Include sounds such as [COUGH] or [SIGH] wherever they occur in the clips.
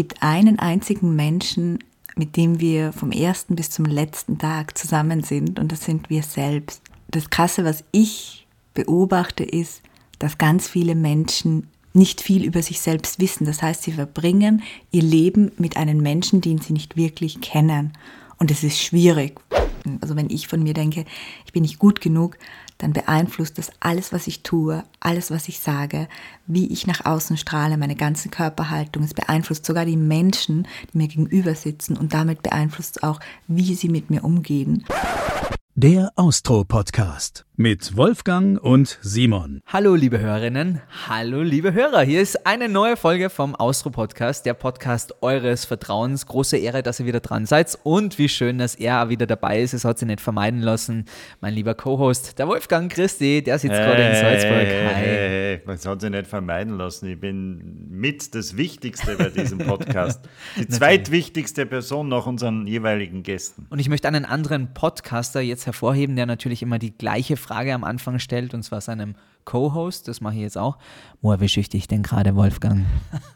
gibt einen einzigen Menschen, mit dem wir vom ersten bis zum letzten Tag zusammen sind und das sind wir selbst. Das Krasse, was ich beobachte, ist, dass ganz viele Menschen nicht viel über sich selbst wissen. Das heißt, sie verbringen ihr Leben mit einem Menschen, den sie nicht wirklich kennen. Und es ist schwierig. Also wenn ich von mir denke, ich bin nicht gut genug, dann beeinflusst das alles, was ich tue, alles, was ich sage, wie ich nach außen strahle, meine ganze Körperhaltung. Es beeinflusst sogar die Menschen, die mir gegenüber sitzen und damit beeinflusst es auch, wie sie mit mir umgehen. Der Austro-Podcast mit Wolfgang und Simon. Hallo liebe Hörerinnen, hallo liebe Hörer. Hier ist eine neue Folge vom Austro Podcast, der Podcast eures Vertrauens. Große Ehre, dass ihr wieder dran seid und wie schön, dass er wieder dabei ist. Es hat sich nicht vermeiden lassen. Mein lieber Co-Host, der Wolfgang Christi, der sitzt hey, gerade in Salzburg. Hi. Hey, hey, es hat sich nicht vermeiden lassen. Ich bin mit das Wichtigste bei diesem [LAUGHS] Podcast. Die zweitwichtigste Person nach unseren jeweiligen Gästen. Und ich möchte einen anderen Podcaster jetzt hervorheben, der natürlich immer die gleiche Frage am Anfang stellt, und zwar seinem Co-Host, das mache ich jetzt auch. Wo erwische ich dich denn gerade, Wolfgang?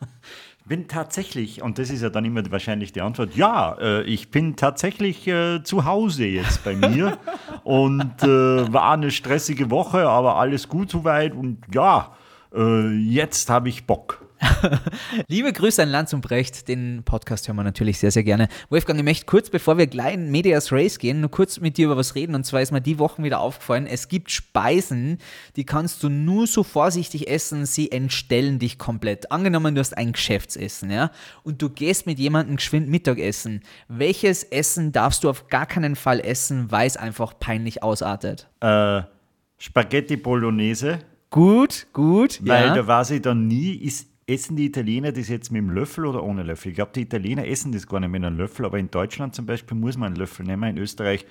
[LAUGHS] bin tatsächlich, und das ist ja dann immer wahrscheinlich die Antwort, ja, äh, ich bin tatsächlich äh, zu Hause jetzt bei mir [LAUGHS] und äh, war eine stressige Woche, aber alles gut soweit und ja, äh, jetzt habe ich Bock. [LAUGHS] Liebe Grüße an Lanz und Brecht, den Podcast hören wir natürlich sehr, sehr gerne. Wolfgang, ich möchte kurz, bevor wir gleich in Medias Race gehen, nur kurz mit dir über was reden. Und zwar ist mir die Wochen wieder aufgefallen, es gibt Speisen, die kannst du nur so vorsichtig essen, sie entstellen dich komplett. Angenommen, du hast ein Geschäftsessen, ja, und du gehst mit jemandem geschwind Mittagessen. Welches Essen darfst du auf gar keinen Fall essen, weil es einfach peinlich ausartet? Äh, Spaghetti Bolognese. Gut, gut. Weil ja. da weiß ich dann nie, ist Essen die Italiener das jetzt mit dem Löffel oder ohne Löffel? Ich glaube, die Italiener essen das gar nicht mit einem Löffel, aber in Deutschland zum Beispiel muss man einen Löffel nehmen, in Österreich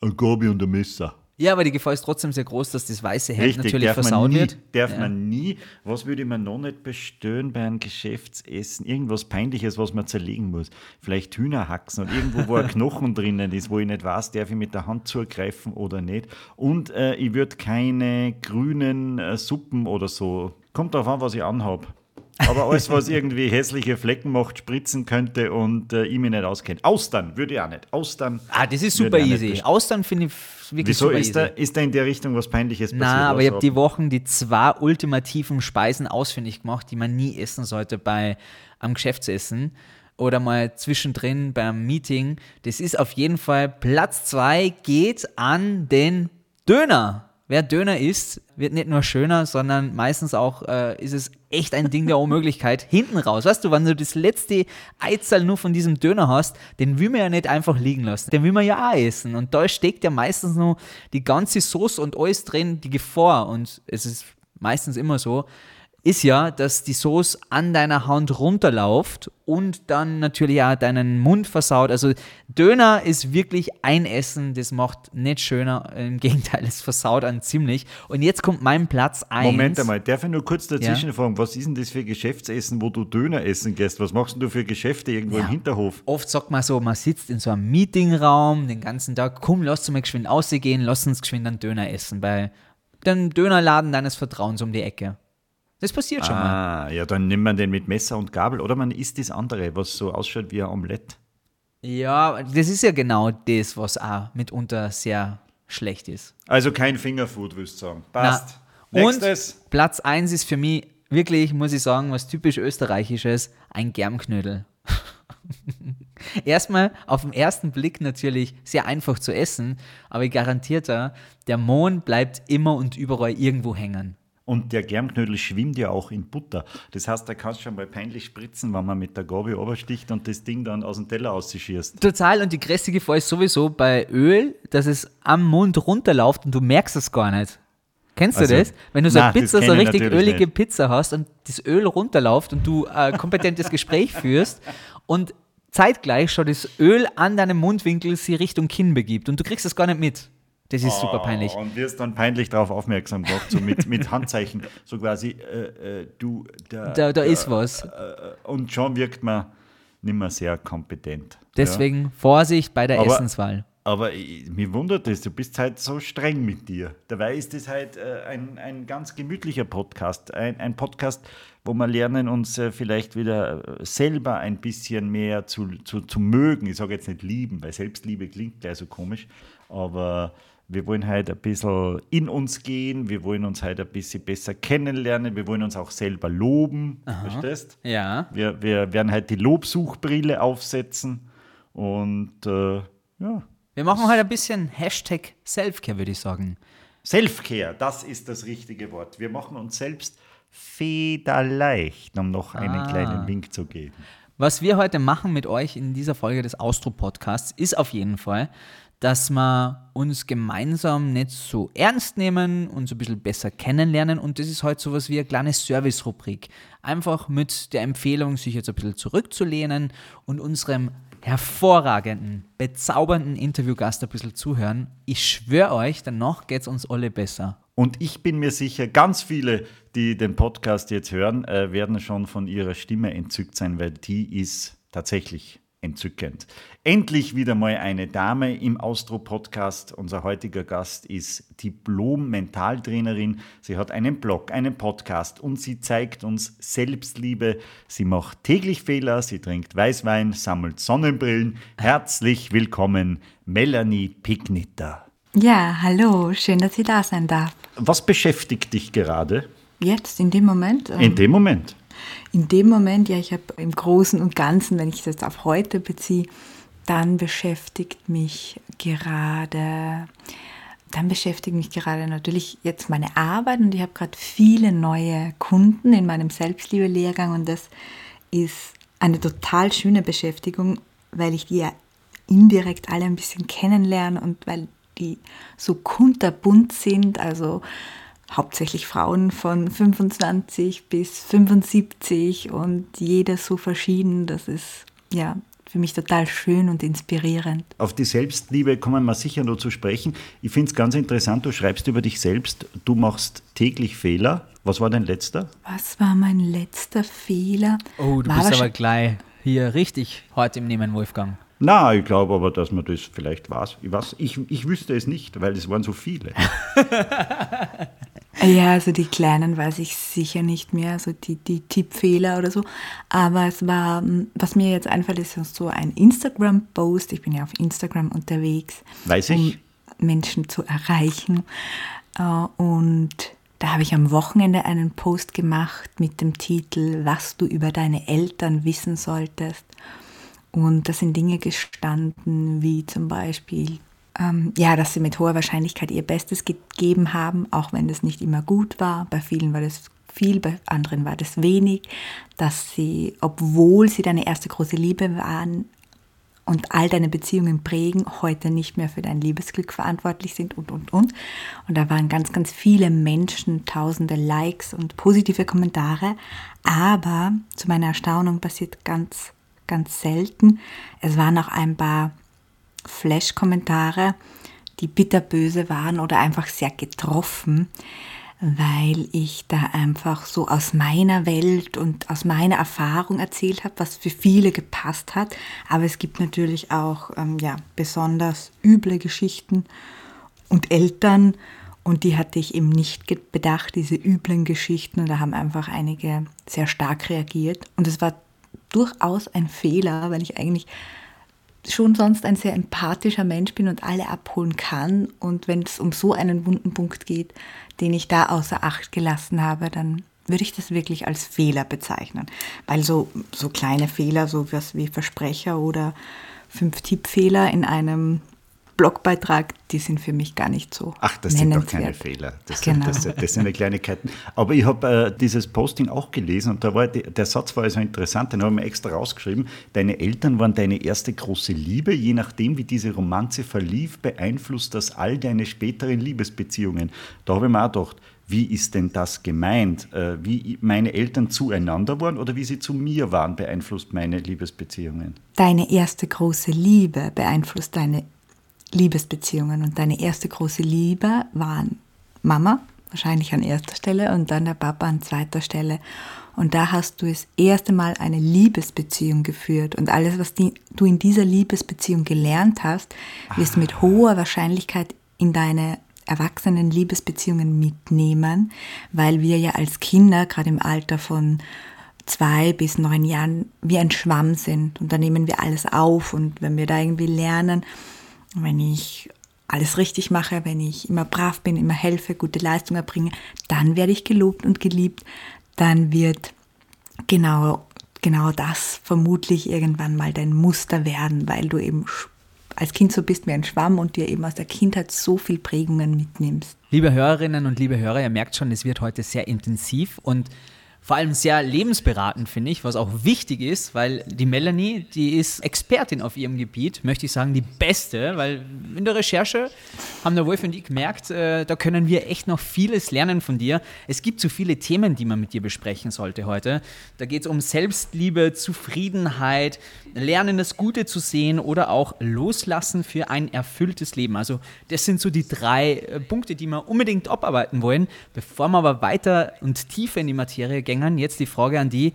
ein Gabi und ein Messer. Ja, aber die Gefahr ist trotzdem sehr groß, dass das weiße Hemd Richtig, natürlich versaut nie, wird. Darf ja. man nie. Was würde man noch nicht bestellen bei einem Geschäftsessen? Irgendwas Peinliches, was man zerlegen muss. Vielleicht Hühnerhaxen und irgendwo, wo ein [LAUGHS] Knochen drinnen ist, wo ich nicht weiß, darf ich mit der Hand zugreifen oder nicht. Und äh, ich würde keine grünen äh, Suppen oder so. Kommt darauf an, was ich anhabe. Aber alles, was irgendwie hässliche Flecken macht, spritzen könnte und äh, ich mich nicht auskenne. Austern würde ich auch nicht. Austern. Ah, das ist super easy. Austern finde ich wirklich Wieso super ist easy. da, ist da in der Richtung was Peinliches passiert? Na, aber ich habe die Wochen die zwei ultimativen Speisen ausfindig gemacht, die man nie essen sollte bei am Geschäftsessen oder mal zwischendrin beim Meeting. Das ist auf jeden Fall Platz zwei geht an den Döner. Wer Döner isst, wird nicht nur schöner, sondern meistens auch äh, ist es echt ein Ding der [LAUGHS] Unmöglichkeit. Hinten raus, weißt du, wenn du das letzte Eizahl nur von diesem Döner hast, den will man ja nicht einfach liegen lassen. Den will man ja auch essen. Und da steckt ja meistens nur die ganze Sauce und alles drin, die Gefahr. Und es ist meistens immer so, ist ja, dass die Sauce an deiner Hand runterläuft und dann natürlich auch deinen Mund versaut. Also Döner ist wirklich ein Essen, das macht nicht schöner. Im [LAUGHS] Gegenteil, es versaut einen ziemlich. Und jetzt kommt mein Platz 1. Moment einmal, darf ich nur kurz dazwischen ja. fragen, was ist denn das für Geschäftsessen, wo du Döner essen gehst? Was machst du für Geschäfte irgendwo ja. im Hinterhof? Oft sagt man so, man sitzt in so einem Meetingraum den ganzen Tag, komm, lass uns mal geschwind ausgehen, lass uns geschwind einen Döner essen bei dem Dönerladen deines Vertrauens um die Ecke. Das passiert schon ah, mal. ja, dann nimmt man den mit Messer und Gabel oder man isst das andere, was so ausschaut wie ein Omelett. Ja, das ist ja genau das, was auch mitunter sehr schlecht ist. Also kein Fingerfood, würdest du sagen. Passt. Na, Nächstes. Und Platz 1 ist für mich wirklich, muss ich sagen, was typisch österreichisches, ein Germknödel. [LAUGHS] Erstmal auf den ersten Blick natürlich sehr einfach zu essen, aber ich garantiere dir, der Mond bleibt immer und überall irgendwo hängen. Und der Germknödel schwimmt ja auch in Butter. Das heißt, da kannst du schon mal peinlich spritzen, wenn man mit der Gabel obersticht und das Ding dann aus dem Teller ausschießt. Total. Und die größte Gefahr ist sowieso bei Öl, dass es am Mund runterläuft und du merkst es gar nicht. Kennst also, du das? Wenn du so eine Pizza, so eine richtig ölige nicht. Pizza hast und das Öl runterläuft und du ein [LAUGHS] kompetentes Gespräch führst und zeitgleich schon das Öl an deinem Mundwinkel sie Richtung Kinn begibt und du kriegst es gar nicht mit. Das ist oh, super peinlich. Und wirst dann peinlich darauf aufmerksam gemacht, so mit, mit [LAUGHS] Handzeichen, so quasi, äh, äh, du, da, da, da ist was. Äh, und schon wirkt man nicht mehr sehr kompetent. Deswegen ja. Vorsicht bei der aber, Essenswahl. Aber ich, mir wundert es, du bist halt so streng mit dir. Dabei ist es halt äh, ein, ein ganz gemütlicher Podcast. Ein, ein Podcast, wo wir lernen, uns äh, vielleicht wieder äh, selber ein bisschen mehr zu, zu, zu mögen. Ich sage jetzt nicht lieben, weil Selbstliebe klingt gleich so komisch. Aber wir wollen halt ein bisschen in uns gehen, wir wollen uns halt ein bisschen besser kennenlernen, wir wollen uns auch selber loben. Aha. Verstehst? Ja. Wir, wir werden halt die Lobsuchbrille aufsetzen und äh, ja. Wir machen halt ein bisschen Hashtag Selfcare, würde ich sagen. Selfcare, das ist das richtige Wort. Wir machen uns selbst federleicht, um noch einen Ah. kleinen Wink zu geben. Was wir heute machen mit euch in dieser Folge des Austro-Podcasts ist auf jeden Fall, dass wir uns gemeinsam nicht so ernst nehmen und so ein bisschen besser kennenlernen. Und das ist heute so was wie eine kleine Service-Rubrik. Einfach mit der Empfehlung, sich jetzt ein bisschen zurückzulehnen und unserem hervorragenden, bezaubernden Interviewgast ein bisschen zuhören. Ich schwöre euch, danach geht es uns alle besser. Und ich bin mir sicher, ganz viele, die den Podcast jetzt hören, äh, werden schon von ihrer Stimme entzückt sein, weil die ist tatsächlich entzückend. Endlich wieder mal eine Dame im Austro-Podcast. Unser heutiger Gast ist Diplom-Mentaltrainerin. Sie hat einen Blog, einen Podcast und sie zeigt uns Selbstliebe. Sie macht täglich Fehler, sie trinkt Weißwein, sammelt Sonnenbrillen. Herzlich willkommen, Melanie Pignitter. Ja, hallo, schön, dass ich da sein darf. Was beschäftigt dich gerade? Jetzt, in dem Moment? ähm, In dem Moment. In dem Moment, ja, ich habe im Großen und Ganzen, wenn ich das jetzt auf heute beziehe, dann beschäftigt mich gerade, dann beschäftigt mich gerade natürlich jetzt meine Arbeit und ich habe gerade viele neue Kunden in meinem Selbstliebe-Lehrgang und das ist eine total schöne Beschäftigung, weil ich die ja indirekt alle ein bisschen kennenlerne und weil die so kunterbunt sind, also hauptsächlich Frauen von 25 bis 75 und jeder so verschieden. Das ist ja für mich total schön und inspirierend. Auf die Selbstliebe kommen wir sicher noch zu sprechen. Ich finde es ganz interessant, du schreibst über dich selbst, du machst täglich Fehler. Was war dein letzter? Was war mein letzter Fehler? Oh, du War bist aber gleich hier richtig heute im Nehmen, Wolfgang. Na, ich glaube aber, dass man das vielleicht weiß. Ich, weiß ich, ich wüsste es nicht, weil es waren so viele. [LAUGHS] Ja, also die kleinen weiß ich sicher nicht mehr, also die, die Tippfehler oder so. Aber es war, mm, was mir jetzt einfällt, ist so ein Instagram-Post. Ich bin ja auf Instagram unterwegs. Weiß ich. Um Menschen zu erreichen. Äh, Und da habe ich am Wochenende einen Post gemacht mit dem Titel, was du über deine Eltern wissen solltest. Und da sind Dinge gestanden, wie zum Beispiel, ähm, ja, dass sie mit hoher Wahrscheinlichkeit ihr Bestes gegeben haben, auch wenn das nicht immer gut war. Bei vielen war das viel, bei anderen war das wenig. Dass sie, obwohl sie deine erste große Liebe waren und all deine Beziehungen prägen, heute nicht mehr für dein Liebesglück verantwortlich sind und, und, und. Und da waren ganz, ganz viele Menschen, tausende Likes und positive Kommentare. Aber zu meiner Erstaunung passiert ganz, ganz selten. Es waren auch ein paar Flash-Kommentare, die bitterböse waren oder einfach sehr getroffen, weil ich da einfach so aus meiner Welt und aus meiner Erfahrung erzählt habe, was für viele gepasst hat. Aber es gibt natürlich auch ähm, ja, besonders üble Geschichten und Eltern. Und die hatte ich eben nicht bedacht, diese üblen Geschichten. Und da haben einfach einige sehr stark reagiert. Und es war durchaus ein Fehler, weil ich eigentlich schon sonst ein sehr empathischer Mensch bin und alle abholen kann. Und wenn es um so einen wunden Punkt geht, den ich da außer Acht gelassen habe, dann würde ich das wirklich als Fehler bezeichnen. Weil so, so kleine Fehler, so was wie Versprecher oder fünf Tippfehler in einem Blogbeitrag, die sind für mich gar nicht so Ach, das sind doch keine. Fehler. Das, Genau. sind, das, das sind ja Kleinigkeiten. Aber ich habe äh, dieses Posting auch gelesen und da war die, der Satz war also interessant, den habe ich mir extra rausgeschrieben. Deine Eltern waren deine erste große Liebe. Je nachdem, wie diese Romanze verlief, beeinflusst das all deine späteren Liebesbeziehungen. Da habe ich mir auch gedacht, wie ist denn das gemeint? Äh, wie meine Eltern zueinander waren oder wie sie zu mir waren, beeinflusst meine Liebesbeziehungen. Deine erste große Liebe beeinflusst deine Liebesbeziehungen und deine erste große Liebe waren Mama wahrscheinlich an erster Stelle und dann der Papa an zweiter Stelle. Und da hast du das erste Mal eine Liebesbeziehung geführt. Und alles, was die, du in dieser Liebesbeziehung gelernt hast, wirst du mit hoher Wahrscheinlichkeit in deine erwachsenen Liebesbeziehungen mitnehmen, weil wir ja als Kinder, gerade im Alter von zwei bis neun Jahren, wie ein Schwamm sind. Und da nehmen wir alles auf. Und wenn wir da irgendwie lernen, wenn ich alles richtig mache, wenn ich immer brav bin, immer helfe, gute Leistung erbringe, dann werde ich gelobt und geliebt. Dann wird genau, genau das vermutlich irgendwann mal dein Muster werden, weil du eben als Kind so bist wie ein Schwamm und dir eben aus der Kindheit so viel Prägungen mitnimmst. Liebe Hörerinnen und liebe Hörer, ihr merkt schon, es wird heute sehr intensiv und vor allem sehr lebensberatend, finde ich, was auch wichtig ist, weil die Melanie, die ist Expertin auf ihrem Gebiet, möchte ich sagen, die beste, weil in der Recherche haben der Wolf und ich gemerkt, äh, da können wir echt noch vieles lernen von dir. Es gibt so viele Themen, die man mit dir besprechen sollte heute. Da geht es um Selbstliebe, Zufriedenheit, Lernen, das Gute zu sehen oder auch Loslassen für ein erfülltes Leben. Also das sind so die drei äh, Punkte, die wir unbedingt abarbeiten wollen. Bevor wir aber weiter und tiefer in die Materie gehen, Gängern. Jetzt die Frage an die,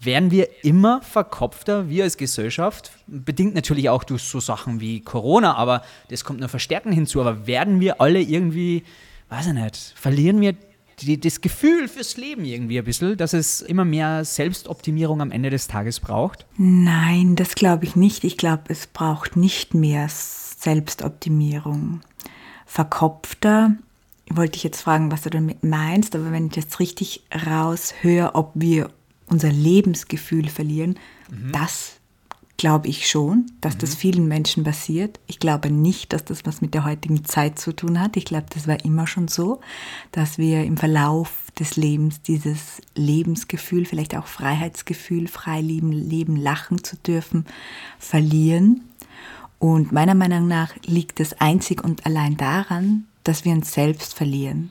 werden wir immer verkopfter, wir als Gesellschaft, bedingt natürlich auch durch so Sachen wie Corona, aber das kommt nur verstärkend hinzu, aber werden wir alle irgendwie, weiß ich nicht, verlieren wir die, das Gefühl fürs Leben irgendwie ein bisschen, dass es immer mehr Selbstoptimierung am Ende des Tages braucht? Nein, das glaube ich nicht. Ich glaube, es braucht nicht mehr Selbstoptimierung. Verkopfter wollte ich jetzt fragen, was du damit meinst, aber wenn ich jetzt richtig raushöre, ob wir unser Lebensgefühl verlieren, mhm. das glaube ich schon, dass mhm. das vielen Menschen passiert. Ich glaube nicht, dass das was mit der heutigen Zeit zu tun hat. Ich glaube, das war immer schon so, dass wir im Verlauf des Lebens dieses Lebensgefühl, vielleicht auch Freiheitsgefühl, frei leben, leben, lachen zu dürfen, verlieren. Und meiner Meinung nach liegt es einzig und allein daran, dass wir uns selbst verlieren.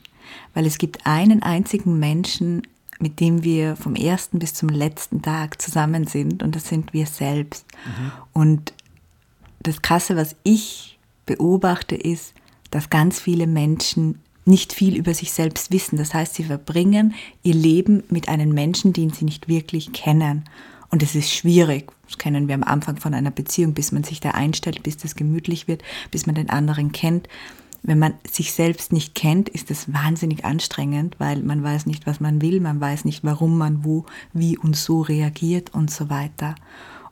Weil es gibt einen einzigen Menschen, mit dem wir vom ersten bis zum letzten Tag zusammen sind und das sind wir selbst. Mhm. Und das Krasse, was ich beobachte, ist, dass ganz viele Menschen nicht viel über sich selbst wissen. Das heißt, sie verbringen ihr Leben mit einem Menschen, den sie nicht wirklich kennen. Und es ist schwierig. Das kennen wir am Anfang von einer Beziehung, bis man sich da einstellt, bis das gemütlich wird, bis man den anderen kennt wenn man sich selbst nicht kennt, ist es wahnsinnig anstrengend, weil man weiß nicht, was man will, man weiß nicht, warum man wo, wie und so reagiert und so weiter.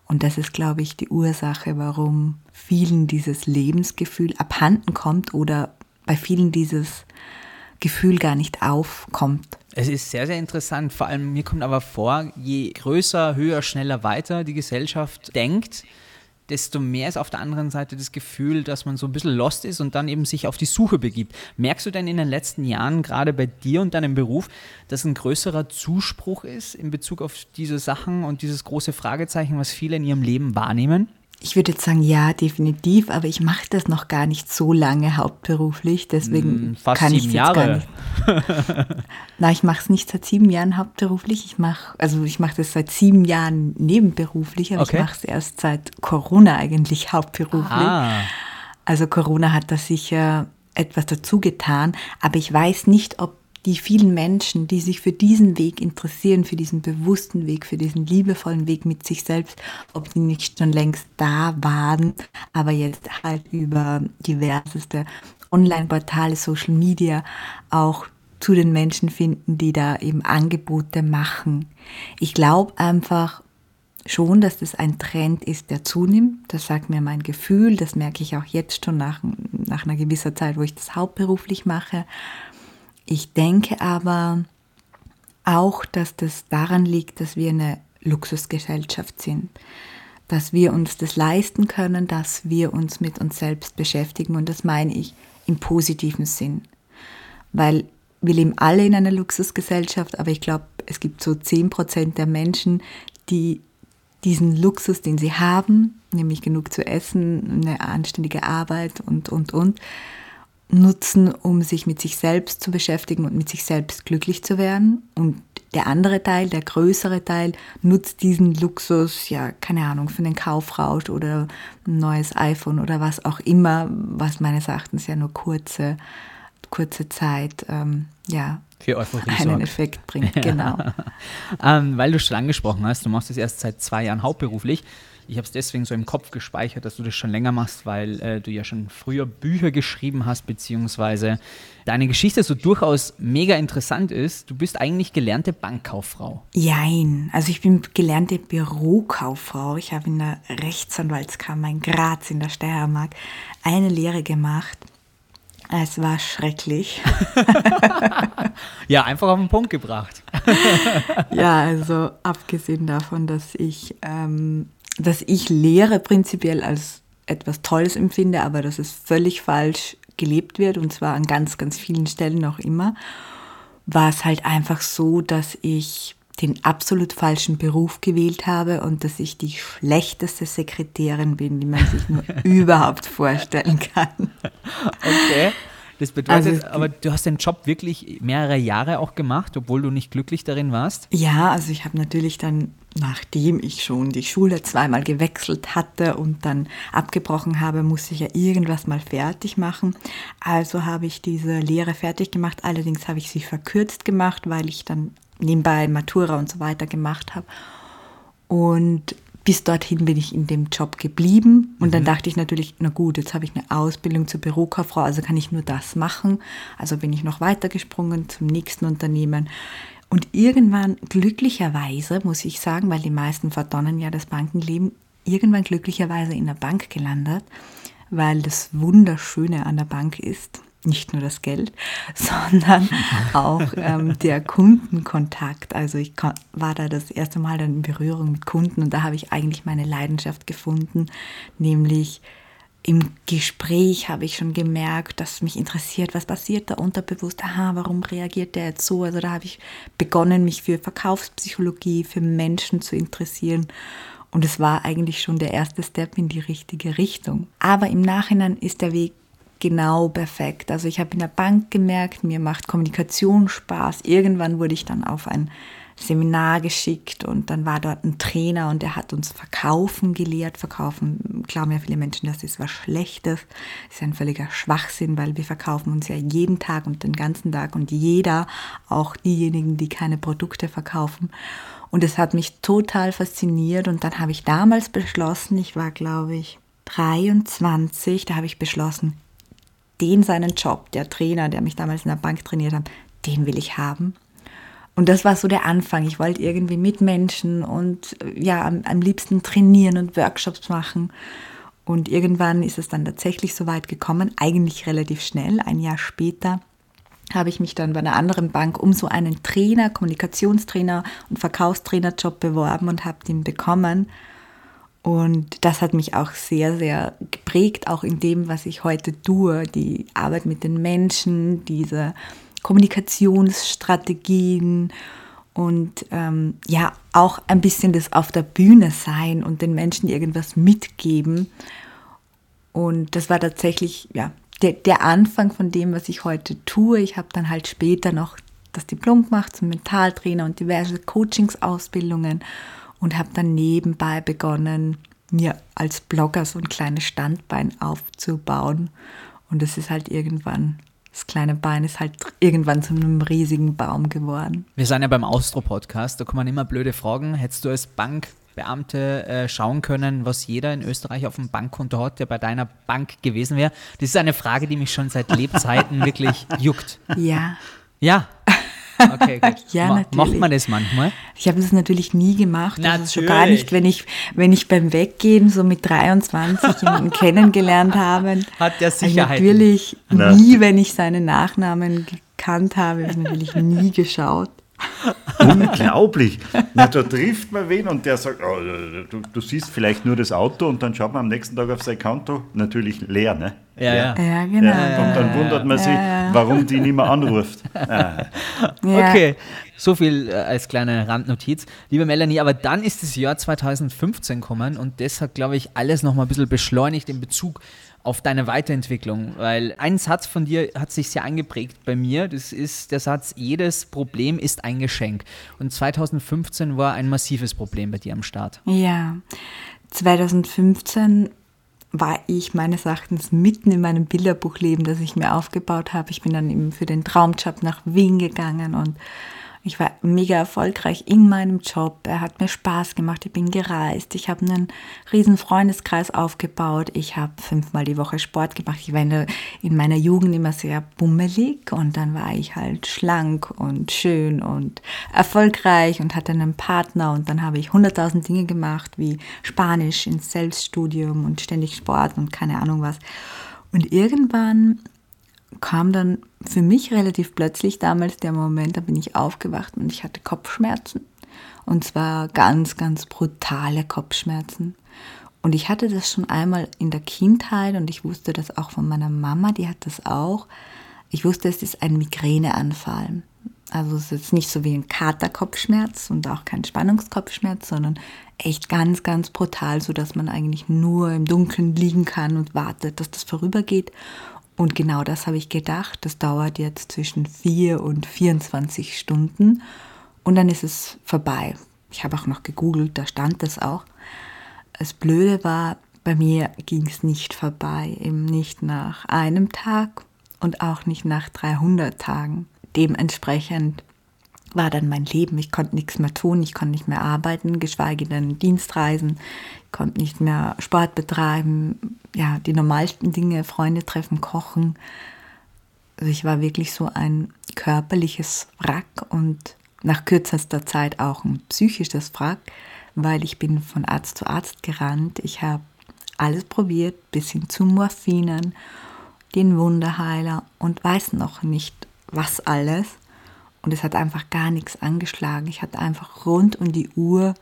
Und das ist, glaube ich, die Ursache, warum vielen dieses Lebensgefühl abhanden kommt oder bei vielen dieses Gefühl gar nicht aufkommt. Es ist sehr, sehr interessant. Vor allem mir kommt aber vor, je größer, höher, schneller, weiter die Gesellschaft denkt, desto mehr ist auf der anderen Seite das Gefühl, dass man so ein bisschen lost ist und dann eben sich auf die Suche begibt. Merkst du denn in den letzten Jahren, gerade bei dir und deinem Beruf, dass ein größerer Zuspruch ist in Bezug auf diese Sachen und dieses große Fragezeichen, was viele in ihrem Leben wahrnehmen? Ich würde jetzt sagen, ja, definitiv, aber ich mache das noch gar nicht so lange hauptberuflich, deswegen hm, Fast kann ich es jetzt gar nicht. [LAUGHS] Na, ich mache es nicht seit sieben Jahren hauptberuflich. Ich mache, also ich mache das seit sieben Jahren nebenberuflich, aber okay. ich mache es erst seit Corona eigentlich hauptberuflich. Ah. Also Corona hat da sicher etwas dazu getan, aber ich weiß nicht, ob die vielen Menschen, die sich für diesen Weg interessieren, für diesen bewussten Weg, für diesen liebevollen Weg mit sich selbst, ob die nicht schon längst da waren, aber jetzt halt über diverseste Online-Portale, Social Media auch zu den Menschen finden, die da eben Angebote machen. Ich glaube einfach schon, dass das ein Trend ist, der zunimmt. Das sagt mir mein Gefühl, das merke ich auch jetzt schon nach, nach einer gewissen Zeit, wo ich das hauptberuflich mache. Ich denke aber auch, dass das daran liegt, dass wir eine Luxusgesellschaft sind, dass wir uns das leisten können, dass wir uns mit uns selbst beschäftigen. Und das meine ich im positiven Sinn, weil wir leben alle in einer Luxusgesellschaft, aber ich glaube, es gibt so 10% der Menschen, die diesen Luxus, den sie haben, nämlich genug zu essen, eine anständige Arbeit und, und, und, nutzen, um sich mit sich selbst zu beschäftigen und mit sich selbst glücklich zu werden. Und der andere Teil, der größere Teil, nutzt diesen Luxus, ja, keine Ahnung, für den Kaufrausch oder ein neues iPhone oder was auch immer, was meines Erachtens ja nur kurze kurze Zeit ähm, ja, einen. Effekt [LAUGHS] bringt. Genau. Ähm, weil du schon angesprochen hast, du machst das erst seit zwei Jahren hauptberuflich. Ich habe es deswegen so im Kopf gespeichert, dass du das schon länger machst, weil äh, du ja schon früher Bücher geschrieben hast, beziehungsweise deine Geschichte so durchaus mega interessant ist. Du bist eigentlich gelernte Bankkauffrau. Jein. Also ich bin gelernte Bürokauffrau. Ich habe in der Rechtsanwaltskammer in Graz in der Steiermark eine Lehre gemacht. Es war schrecklich. [LAUGHS] Ja, einfach auf den Punkt gebracht. [LAUGHS] Ja, also abgesehen davon, dass ich, ähm, dass ich Lehre prinzipiell als etwas Tolles empfinde, aber dass es völlig falsch gelebt wird und zwar an ganz, ganz vielen Stellen noch immer, war es halt einfach so, dass ich den absolut falschen Beruf gewählt habe und dass ich die schlechteste Sekretärin bin, die man sich nur [LAUGHS] überhaupt vorstellen kann. Okay. Das bedeutet, Also, aber du hast den Job wirklich mehrere Jahre auch gemacht, obwohl du nicht glücklich darin warst. Ja, also ich habe natürlich dann, nachdem ich schon die Schule zweimal gewechselt hatte und dann abgebrochen habe, musste ich ja irgendwas mal fertig machen. Also habe ich diese Lehre fertig gemacht. Allerdings habe ich sie verkürzt gemacht, weil ich dann nebenbei Matura und so weiter gemacht habe. Und bis dorthin bin ich in dem Job geblieben. Und dann dachte ich natürlich, na gut, jetzt habe ich eine Ausbildung zur Bürokauffrau, also kann ich nur das machen. Also bin ich noch weitergesprungen zum nächsten Unternehmen. Und irgendwann, glücklicherweise, muss ich sagen, weil die meisten verdonnen ja das Bankenleben, irgendwann glücklicherweise in der Bank gelandet, weil das Wunderschöne an der Bank ist, nicht nur das Geld, [LAUGHS] sondern auch ähm, der Kundenkontakt. Also ich war da das erste Mal dann in Berührung mit Kunden und da habe ich eigentlich meine Leidenschaft gefunden, nämlich im Gespräch habe ich schon gemerkt, dass mich interessiert, was passiert da unterbewusst. Aha, warum reagiert der jetzt so? Also da habe ich begonnen, mich für Verkaufspsychologie, für Menschen zu interessieren. Und es war eigentlich schon der erste Step in die richtige Richtung. Aber im Nachhinein ist der Weg genau perfekt. Also ich habe in der Bank gemerkt, mir macht Kommunikation Spaß. Irgendwann wurde ich dann auf ein Seminar geschickt und dann war dort ein Trainer und der hat uns Verkaufen gelehrt. Verkaufen glauben ja viele Menschen, das ist was Schlechtes. Das ist ein völliger Schwachsinn, weil wir verkaufen uns ja jeden Tag und den ganzen Tag und jeder, auch diejenigen, die keine Produkte verkaufen. Und es hat mich total fasziniert und dann habe ich damals beschlossen, ich war glaube ich 23, da habe ich beschlossen, den seinen Job, der Trainer, der mich damals in der Bank trainiert hat, den will ich haben. Und das war so der Anfang. Ich wollte irgendwie mit Menschen und ja, am, am liebsten trainieren und Workshops machen. Und irgendwann ist es dann tatsächlich so weit gekommen, eigentlich relativ schnell, ein Jahr später habe ich mich dann bei einer anderen Bank um so einen Trainer, Kommunikationstrainer und Verkaufstrainerjob beworben und habe den bekommen. Und das hat mich auch sehr, sehr geprägt, auch in dem, was ich heute tue. Die Arbeit mit den Menschen, diese Kommunikationsstrategien und ähm, ja, auch ein bisschen das auf der Bühne sein und den Menschen irgendwas mitgeben. Und das war tatsächlich ja, der, der Anfang von dem, was ich heute tue. Ich habe dann halt später noch das Diplom gemacht zum Mentaltrainer und diverse Coachingsausbildungen und habe dann nebenbei begonnen, mir als Blogger so ein kleines Standbein aufzubauen. Und es ist halt irgendwann, das kleine Bein ist halt irgendwann zu einem riesigen Baum geworden. Wir sind ja beim Austro-Podcast, da kommen immer blöde Fragen. Hättest du als Bankbeamte äh, schauen können, was jeder in Österreich auf dem Bankkonto hat, der bei deiner Bank gewesen wäre? Das ist eine Frage, die mich schon seit Lebzeiten [LAUGHS] wirklich juckt. Ja, Ja. Okay, gut. [LAUGHS] Ja, Ma natürlich. Macht man das manchmal? Ich habe das natürlich nie gemacht. Das ist schon gar Natürlich. nicht, wenn ich, wenn ich beim Weggehen so mit 23 jemanden [LAUGHS] kennengelernt habe. Hat der Sicherheiten. Natürlich Na. nie, wenn ich seinen Nachnamen gekannt habe, habe ich natürlich nie geschaut. Unglaublich. Na, da trifft man wen und der sagt, oh, du, du siehst vielleicht nur das Auto und dann schaut man am nächsten Tag auf sein Konto, natürlich leer, ne? Ja, ja. Ja, genau. Ja, und dann wundert man sich, warum die nicht mehr anruft. [LAUGHS] Ah, Ja. Okay, so viel äh, als kleine Randnotiz. Liebe Melanie, aber dann ist das Jahr 2015 gekommen und das hat, glaube ich, alles nochmal ein bisschen beschleunigt in Bezug auf deine Weiterentwicklung. Weil ein Satz von dir hat sich sehr eingeprägt bei mir. Das ist der Satz, jedes Problem ist ein Geschenk. Und 2015 war ein massives Problem bei dir am Start. Ja, 2015 war ich meines Erachtens mitten in meinem Bilderbuchleben, das ich mir aufgebaut habe. Ich bin dann eben für den Traumjob nach Wien gegangen und ich war mega erfolgreich in meinem Job. Er hat mir Spaß gemacht. Ich bin gereist. Ich habe einen riesen Freundeskreis aufgebaut. Ich habe fünfmal die Woche Sport gemacht. Ich war in meiner Jugend immer sehr bummelig und dann war ich halt schlank und schön und erfolgreich und hatte einen Partner und dann habe ich hunderttausend Dinge gemacht wie Spanisch ins Selbststudium und ständig Sport und keine Ahnung was. Und irgendwann kam dann für mich relativ plötzlich damals der Moment, da bin ich aufgewacht und ich hatte Kopfschmerzen. Und zwar ganz, ganz brutale Kopfschmerzen. Und ich hatte das schon einmal in der Kindheit und ich wusste das auch von meiner Mama, die hat das auch. Ich wusste, es ist ein Migräneanfall. Also es ist nicht so wie ein Katerkopfschmerz und auch kein Spannungskopfschmerz, sondern echt ganz, ganz brutal, sodass man eigentlich nur im Dunkeln liegen kann und wartet, dass das vorübergeht. Und genau das habe ich gedacht. Das dauert jetzt zwischen 4 und 24 Stunden und dann ist es vorbei. Ich habe auch noch gegoogelt, da stand das auch. Das Blöde war, bei mir ging es nicht vorbei, eben nicht nach einem Tag und auch nicht nach 300 Tagen. Dementsprechend war dann mein Leben. Ich konnte nichts mehr tun, ich konnte nicht mehr arbeiten, geschweige denn Dienstreisen, konnte nicht mehr Sport betreiben, ja, die normalsten Dinge, Freunde treffen, kochen. Also ich war wirklich so ein körperliches Wrack und nach kürzester Zeit auch ein psychisches Wrack, weil ich bin von Arzt zu Arzt gerannt. Ich habe alles probiert, bis hin zu Morphinen, den Wunderheiler und weiß noch nicht was alles. Und es hat einfach gar nichts angeschlagen. Ich hatte einfach rund um die Uhr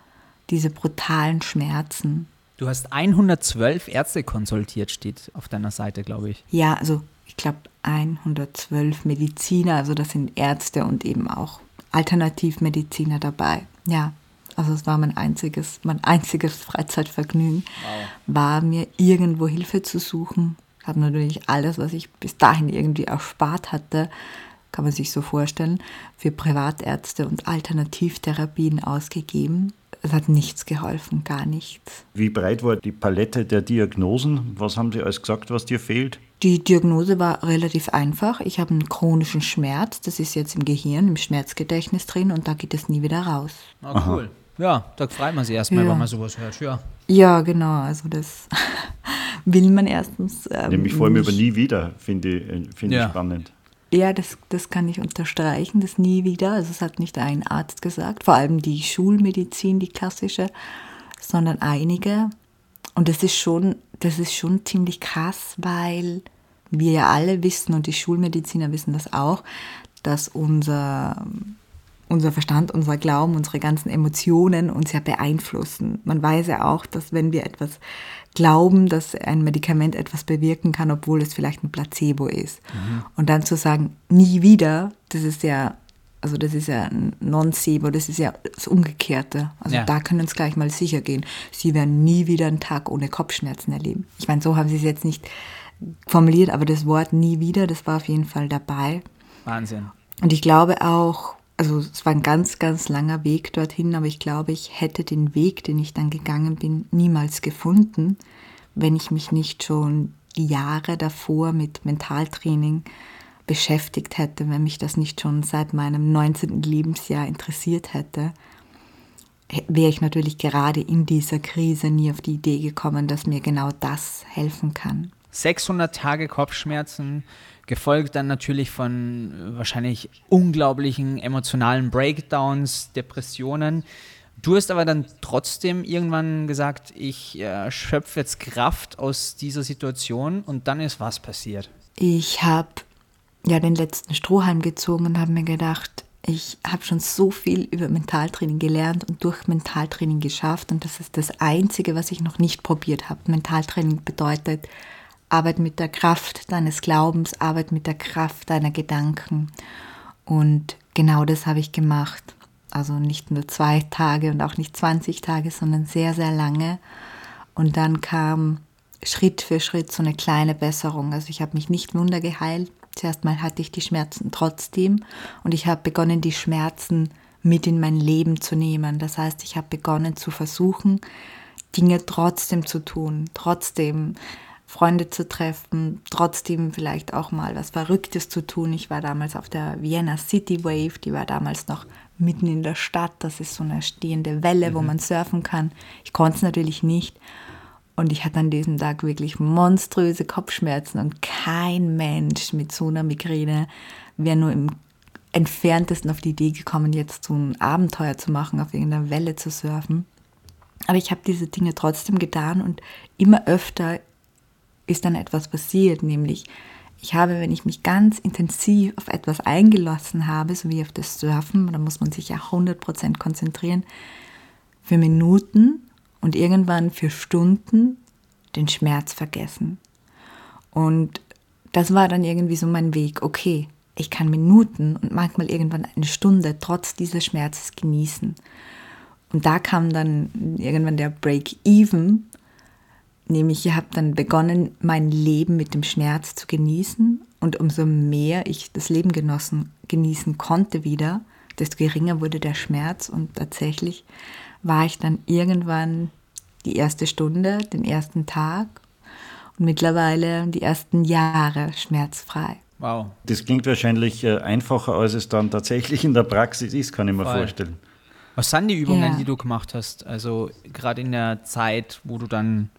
diese brutalen Schmerzen. Du hast 112 Ärzte konsultiert, steht auf deiner Seite, glaube ich. Ja, also ich glaube 112 Mediziner, also das sind Ärzte und eben auch Alternativmediziner dabei. Ja, also es war mein einziges, mein einziges Freizeitvergnügen, wow. war mir irgendwo Hilfe zu suchen. Ich habe natürlich alles, was ich bis dahin irgendwie erspart hatte, kann man sich so vorstellen, für Privatärzte und Alternativtherapien ausgegeben. Es hat nichts geholfen, gar nichts. Wie breit war die Palette der Diagnosen? Was haben Sie alles gesagt, was dir fehlt? Die Diagnose war relativ einfach. Ich habe einen chronischen Schmerz, das ist jetzt im Gehirn, im Schmerzgedächtnis drin und da geht es nie wieder raus. Ah, cool. Ja, da freut man sich erstmal, ja. wenn man sowas hört. Ja, ja genau. Also das [LAUGHS] will man erstens. Ähm, Nämlich vor allem über nie wieder, finde ich, find ja. ich spannend. Ja, das, das kann ich unterstreichen, das nie wieder. Also es hat nicht ein Arzt gesagt, vor allem die Schulmedizin, die klassische, sondern einige. Und das ist schon, das ist schon ziemlich krass, weil wir ja alle wissen und die Schulmediziner wissen das auch, dass unser, unser Verstand, unser Glauben, unsere ganzen Emotionen uns ja beeinflussen. Man weiß ja auch, dass wenn wir etwas glauben, dass ein Medikament etwas bewirken kann, obwohl es vielleicht ein Placebo ist. Mhm. Und dann zu sagen, nie wieder, das ist ja, also das ist ja ein Nocebo, das ist ja das Umgekehrte. Also ja. da können uns gleich mal sicher gehen. Sie werden nie wieder einen Tag ohne Kopfschmerzen erleben. Ich meine, so haben Sie es jetzt nicht formuliert, aber das Wort nie wieder, das war auf jeden Fall dabei. Wahnsinn. Und ich glaube auch, also es war ein ganz, ganz langer Weg dorthin, aber ich glaube, ich hätte den Weg, den ich dann gegangen bin, niemals gefunden, wenn ich mich nicht schon die Jahre davor mit Mentaltraining beschäftigt hätte, wenn mich das nicht schon seit meinem 19. Lebensjahr interessiert hätte, wäre ich natürlich gerade in dieser Krise nie auf die Idee gekommen, dass mir genau das helfen kann. 600 Tage Kopfschmerzen, gefolgt dann natürlich von äh, wahrscheinlich unglaublichen emotionalen Breakdowns, Depressionen. Du hast aber dann trotzdem irgendwann gesagt, ich äh, schöpfe jetzt Kraft aus dieser Situation und dann ist was passiert? Ich habe ja den letzten Strohhalm gezogen und habe mir gedacht, ich habe schon so viel über Mentaltraining gelernt und durch Mentaltraining geschafft und das ist das Einzige, was ich noch nicht probiert habe. Mentaltraining bedeutet, Arbeit mit der Kraft deines Glaubens, Arbeit mit der Kraft deiner Gedanken. Und genau das habe ich gemacht. Also nicht nur zwei Tage und auch nicht 20 Tage, sondern sehr, sehr lange. Und dann kam Schritt für Schritt so eine kleine Besserung. Also ich habe mich nicht wundergeheilt. Zuerst mal hatte ich die Schmerzen trotzdem und ich habe begonnen, die Schmerzen mit in mein Leben zu nehmen. Das heißt, ich habe begonnen zu versuchen, Dinge trotzdem zu tun, trotzdem Freunde zu treffen, trotzdem vielleicht auch mal was Verrücktes zu tun. Ich war damals auf der Vienna City Wave, die war damals noch mitten in der Stadt. Das ist so eine stehende Welle, mhm. wo man surfen kann. Ich konnte es natürlich nicht. Und ich hatte an diesem Tag wirklich monströse Kopfschmerzen und kein Mensch mit so einer Migräne wäre nur im entferntesten auf die Idee gekommen, jetzt so ein Abenteuer zu machen, auf irgendeiner Welle zu surfen. Aber ich habe diese Dinge trotzdem getan und immer öfter ist dann etwas passiert, nämlich ich habe, wenn ich mich ganz intensiv auf etwas eingelassen habe, so wie auf das Surfen, da muss man sich ja 100% konzentrieren, für Minuten und irgendwann für Stunden den Schmerz vergessen. Und das war dann irgendwie so mein Weg. Okay, ich kann Minuten und manchmal irgendwann eine Stunde trotz dieses Schmerzes genießen. Und da kam dann irgendwann der Break-Even, nämlich ich habe dann begonnen, mein Leben mit dem Schmerz zu genießen. Und umso mehr ich das Leben genossen, genießen konnte wieder, desto geringer wurde der Schmerz. Und tatsächlich war ich dann irgendwann die erste Stunde, den ersten Tag und mittlerweile die ersten Jahre schmerzfrei. Wow. Das klingt wahrscheinlich äh, einfacher, als es dann tatsächlich in der Praxis ist, kann ich mir Voll. vorstellen. Was sind die Übungen, ja. die du gemacht hast? Also gerade in der Zeit, wo du dann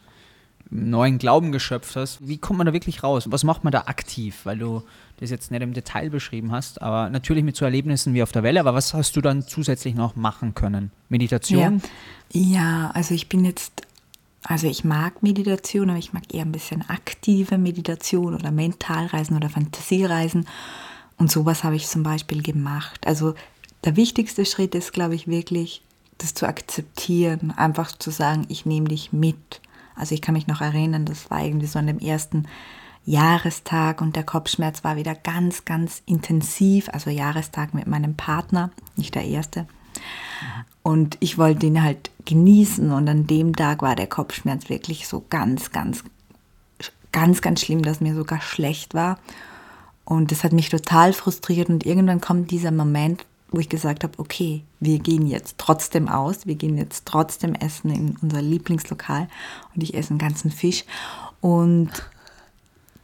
neuen Glauben geschöpft hast. Wie kommt man da wirklich raus? Was macht man da aktiv? Weil du das jetzt nicht im Detail beschrieben hast, aber natürlich mit so Erlebnissen wie auf der Welle. Aber was hast du dann zusätzlich noch machen können? Meditation? Ja, ja also ich bin jetzt also ich mag Meditation, aber ich mag eher ein bisschen aktive Meditation oder Mentalreisen oder Fantasiereisen. Und sowas habe ich zum Beispiel gemacht. Also der wichtigste Schritt ist, glaube ich, wirklich, das zu akzeptieren, einfach zu sagen, ich nehme dich mit. Also ich kann mich noch erinnern, das war irgendwie so an dem ersten Jahrestag und der Kopfschmerz war wieder ganz, ganz intensiv. Also Jahrestag mit meinem Partner, nicht der erste. Und ich wollte ihn halt genießen und an dem Tag war der Kopfschmerz wirklich so ganz, ganz, ganz, ganz schlimm, dass mir sogar schlecht war. Und das hat mich total frustriert und irgendwann kommt dieser Moment, wo ich gesagt habe, okay, wir gehen jetzt trotzdem aus, wir gehen jetzt trotzdem essen in unser Lieblingslokal und ich esse einen ganzen Fisch und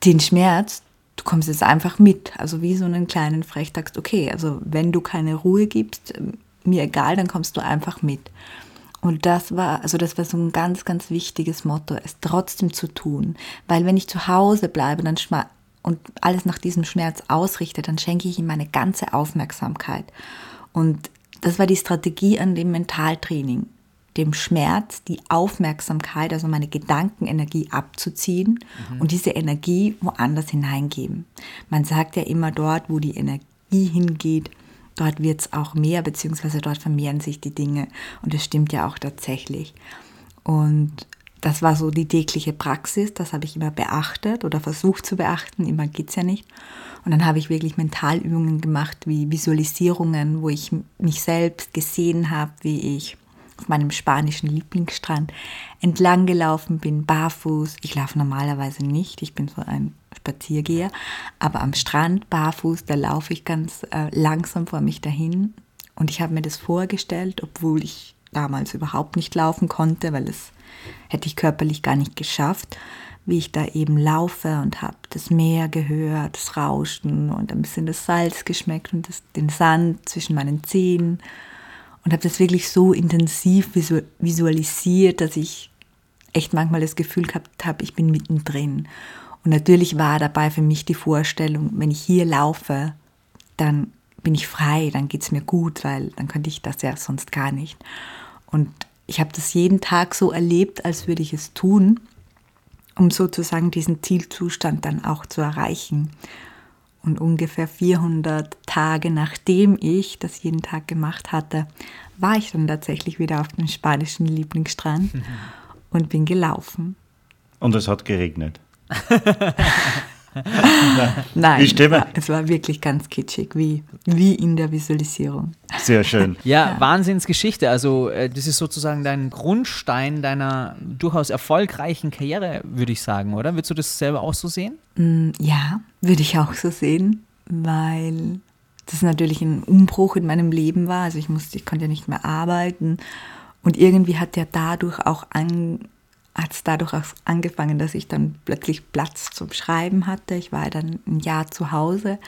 den Schmerz, du kommst jetzt einfach mit, also wie so einen kleinen Frechdachs, okay, also wenn du keine Ruhe gibst, mir egal, dann kommst du einfach mit. Und das war, also das war so ein ganz, ganz wichtiges Motto, es trotzdem zu tun. Weil wenn ich zu Hause bleibe dann und alles nach diesem Schmerz ausrichte, dann schenke ich ihm meine ganze Aufmerksamkeit. Und das war die Strategie an dem Mentaltraining, dem Schmerz die Aufmerksamkeit, also meine Gedankenenergie abzuziehen mhm. und diese Energie woanders hineingeben. Man sagt ja immer dort, wo die Energie hingeht, dort wird es auch mehr, beziehungsweise dort vermehren sich die Dinge. Und das stimmt ja auch tatsächlich. Und das war so die tägliche Praxis, das habe ich immer beachtet oder versucht zu beachten, immer geht es ja nicht. Und dann habe ich wirklich Mentalübungen gemacht, wie Visualisierungen, wo ich mich selbst gesehen habe, wie ich auf meinem spanischen Lieblingsstrand entlang gelaufen bin, barfuß. Ich laufe normalerweise nicht, ich bin so ein Spaziergeher, aber am Strand barfuß, da laufe ich ganz äh, langsam vor mich dahin. Und ich habe mir das vorgestellt, obwohl ich damals überhaupt nicht laufen konnte, weil das hätte ich körperlich gar nicht geschafft, wie ich da eben laufe und habe das Meer gehört, das Rauschen und ein bisschen das Salz geschmeckt und das, den Sand zwischen meinen Zehen und habe das wirklich so intensiv visualisiert, dass ich echt manchmal das Gefühl gehabt habe, ich bin mittendrin. Und natürlich war dabei für mich die Vorstellung, wenn ich hier laufe, dann bin ich frei, dann geht es mir gut, weil dann könnte ich das ja sonst gar nicht. Und ich habe das jeden Tag so erlebt, als würde ich es tun, um sozusagen diesen Zielzustand dann auch zu erreichen. Und ungefähr 400 Tage nachdem ich das jeden Tag gemacht hatte, war ich dann tatsächlich wieder auf dem spanischen Lieblingsstrand mhm. und bin gelaufen. Und es hat geregnet. [LAUGHS] Nein, es war, es war, wirklich ganz kitschig, wie, wie in der Visualisierung. Sehr schön. [LAUGHS] Ja, ja, Wahnsinnsgeschichte. Also, äh, das ist sozusagen dein Grundstein deiner durchaus erfolgreichen Karriere, würde ich sagen, oder? Würdest du das selber auch so sehen? Mm, ja, würde ich auch so sehen, weil das natürlich ein Umbruch in meinem Leben war. Also, ich, musste, ich konnte ja nicht mehr arbeiten Und irgendwie hat ja dadurch auch an, hat es dadurch auch angefangen, dass ich dann plötzlich Platz zum Schreiben hatte. Ich war dann ein Jahr zu Hause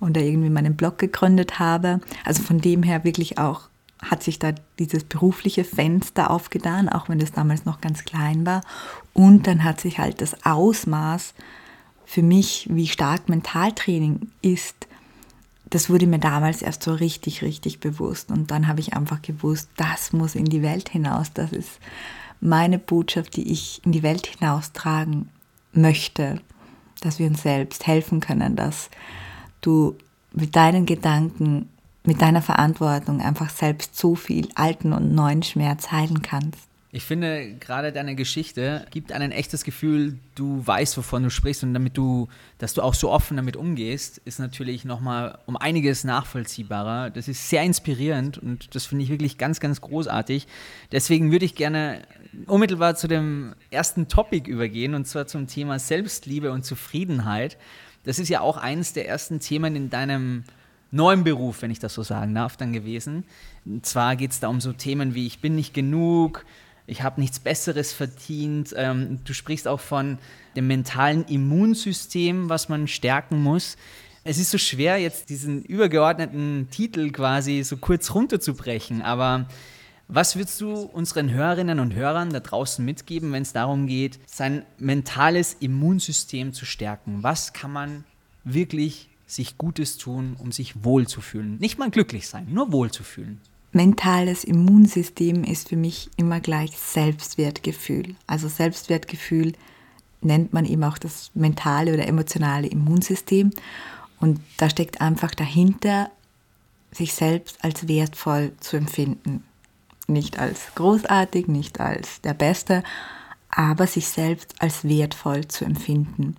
und da irgendwie meinen Blog gegründet habe. Also von dem her wirklich auch hat sich da dieses berufliche Fenster aufgetan, auch wenn das damals noch ganz klein war. Und dann hat sich halt das Ausmaß für mich, wie stark Mentaltraining ist, das wurde mir damals erst so richtig, richtig bewusst. Und dann habe ich einfach gewusst, das muss in die Welt hinaus. Das ist meine Botschaft, die ich in die Welt hinaustragen möchte, dass wir uns selbst helfen können, dass du mit deinen Gedanken, mit deiner Verantwortung einfach selbst so viel alten und neuen Schmerz heilen kannst. Ich finde, gerade deine Geschichte gibt ein echtes Gefühl, du weißt, wovon du sprichst und damit du, dass du auch so offen damit umgehst, ist natürlich nochmal um einiges nachvollziehbarer. Das ist sehr inspirierend und das finde ich wirklich ganz, ganz großartig. Deswegen würde ich gerne unmittelbar zu dem ersten Topic übergehen und zwar zum Thema Selbstliebe und Zufriedenheit. Das ist ja auch eines der ersten Themen in deinem neuen Beruf, wenn ich das so sagen darf, dann gewesen. Und zwar geht es da um so Themen wie ich bin nicht genug, ich habe nichts Besseres verdient. Ähm, du sprichst auch von dem mentalen Immunsystem, was man stärken muss. Es ist so schwer, jetzt diesen übergeordneten Titel quasi so kurz runterzubrechen, aber was würdest du unseren Hörerinnen und Hörern da draußen mitgeben, wenn es darum geht, sein mentales Immunsystem zu stärken? Was kann man wirklich sich Gutes tun, um sich wohlzufühlen? Nicht mal glücklich sein, nur wohlzufühlen mentales Immunsystem ist für mich immer gleich Selbstwertgefühl. Also Selbstwertgefühl nennt man eben auch das mentale oder emotionale Immunsystem. Und da steckt einfach dahinter, sich selbst als wertvoll zu empfinden. Nicht als großartig, nicht als der Beste, aber sich selbst als wertvoll zu empfinden.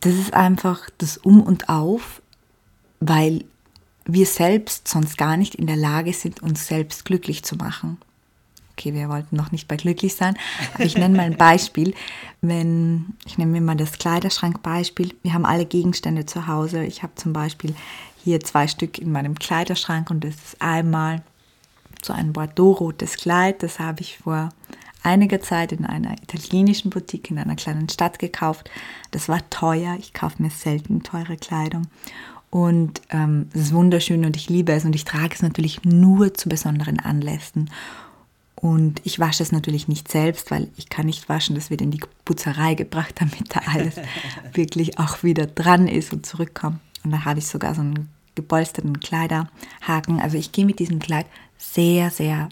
Das ist einfach das Um und Auf, weil wir selbst sonst gar nicht in der Lage sind, uns selbst glücklich zu machen. Okay, wir wollten noch nicht bei glücklich sein, aber ich nenne mal ein Beispiel. Wenn, ich nehme mir mal das Kleiderschrankbeispiel. Wir haben alle Gegenstände zu Hause. Ich habe zum Beispiel hier zwei Stück in meinem Kleiderschrank und das ist einmal so ein Bordeaux-rotes Kleid. Das habe ich vor einiger Zeit in einer italienischen Boutique in einer kleinen Stadt gekauft. Das war teuer. Ich kaufe mir selten teure Kleidung. Und ähm, es ist wunderschön und ich liebe es und ich trage es natürlich nur zu besonderen Anlässen. Und ich wasche es natürlich nicht selbst, weil ich kann nicht waschen. Das wird in die Putzerei gebracht, [LAUGHS] damit da alles [LAUGHS] wirklich auch wieder dran ist und zurückkommt. Und da habe ich sogar so einen gepolsterten Kleiderhaken. Also ich gehe mit diesem Kleid sehr, sehr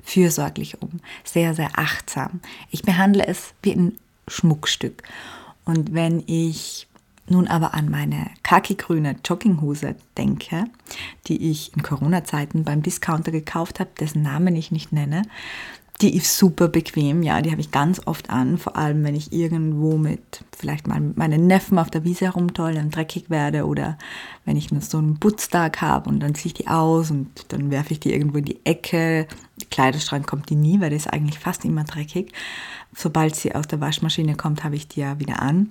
fürsorglich um, sehr, sehr achtsam. Ich behandle es wie ein Schmuckstück. Und wenn ich nun aber an meine khaki-grüne Jogginghose denke, die ich in Corona-Zeiten beim Discounter gekauft habe, dessen Namen ich nicht nenne, die ist super bequem, ja, die habe ich ganz oft an, vor allem wenn ich irgendwo mit vielleicht mal meinen Neffen auf der Wiese herumtolle und dreckig werde oder wenn ich so einen Putztag habe und dann ziehe ich die aus und dann werfe ich die irgendwo in die Ecke. Der Kleiderschrank kommt die nie, weil die ist eigentlich fast immer dreckig. Sobald sie aus der Waschmaschine kommt, habe ich die ja wieder an.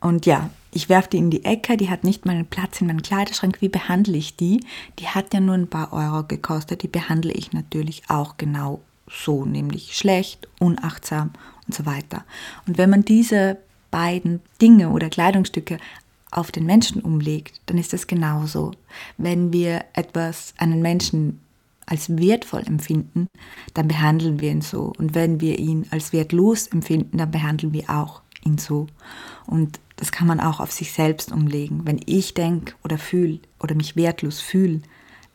Und ja, ich werfe die in die Ecke, die hat nicht mal einen Platz in meinem Kleiderschrank. Wie behandle ich die? Die hat ja nur ein paar Euro gekostet. Die behandle ich natürlich auch genau so, nämlich schlecht, unachtsam und so weiter. Und wenn man diese beiden Dinge oder Kleidungsstücke auf den Menschen umlegt, dann ist das genauso. Wenn wir etwas, einen Menschen als wertvoll empfinden, dann behandeln wir ihn so. Und wenn wir ihn als wertlos empfinden, dann behandeln wir auch ihn so. Und das kann man auch auf sich selbst umlegen. Wenn ich denke oder fühle oder mich wertlos fühle,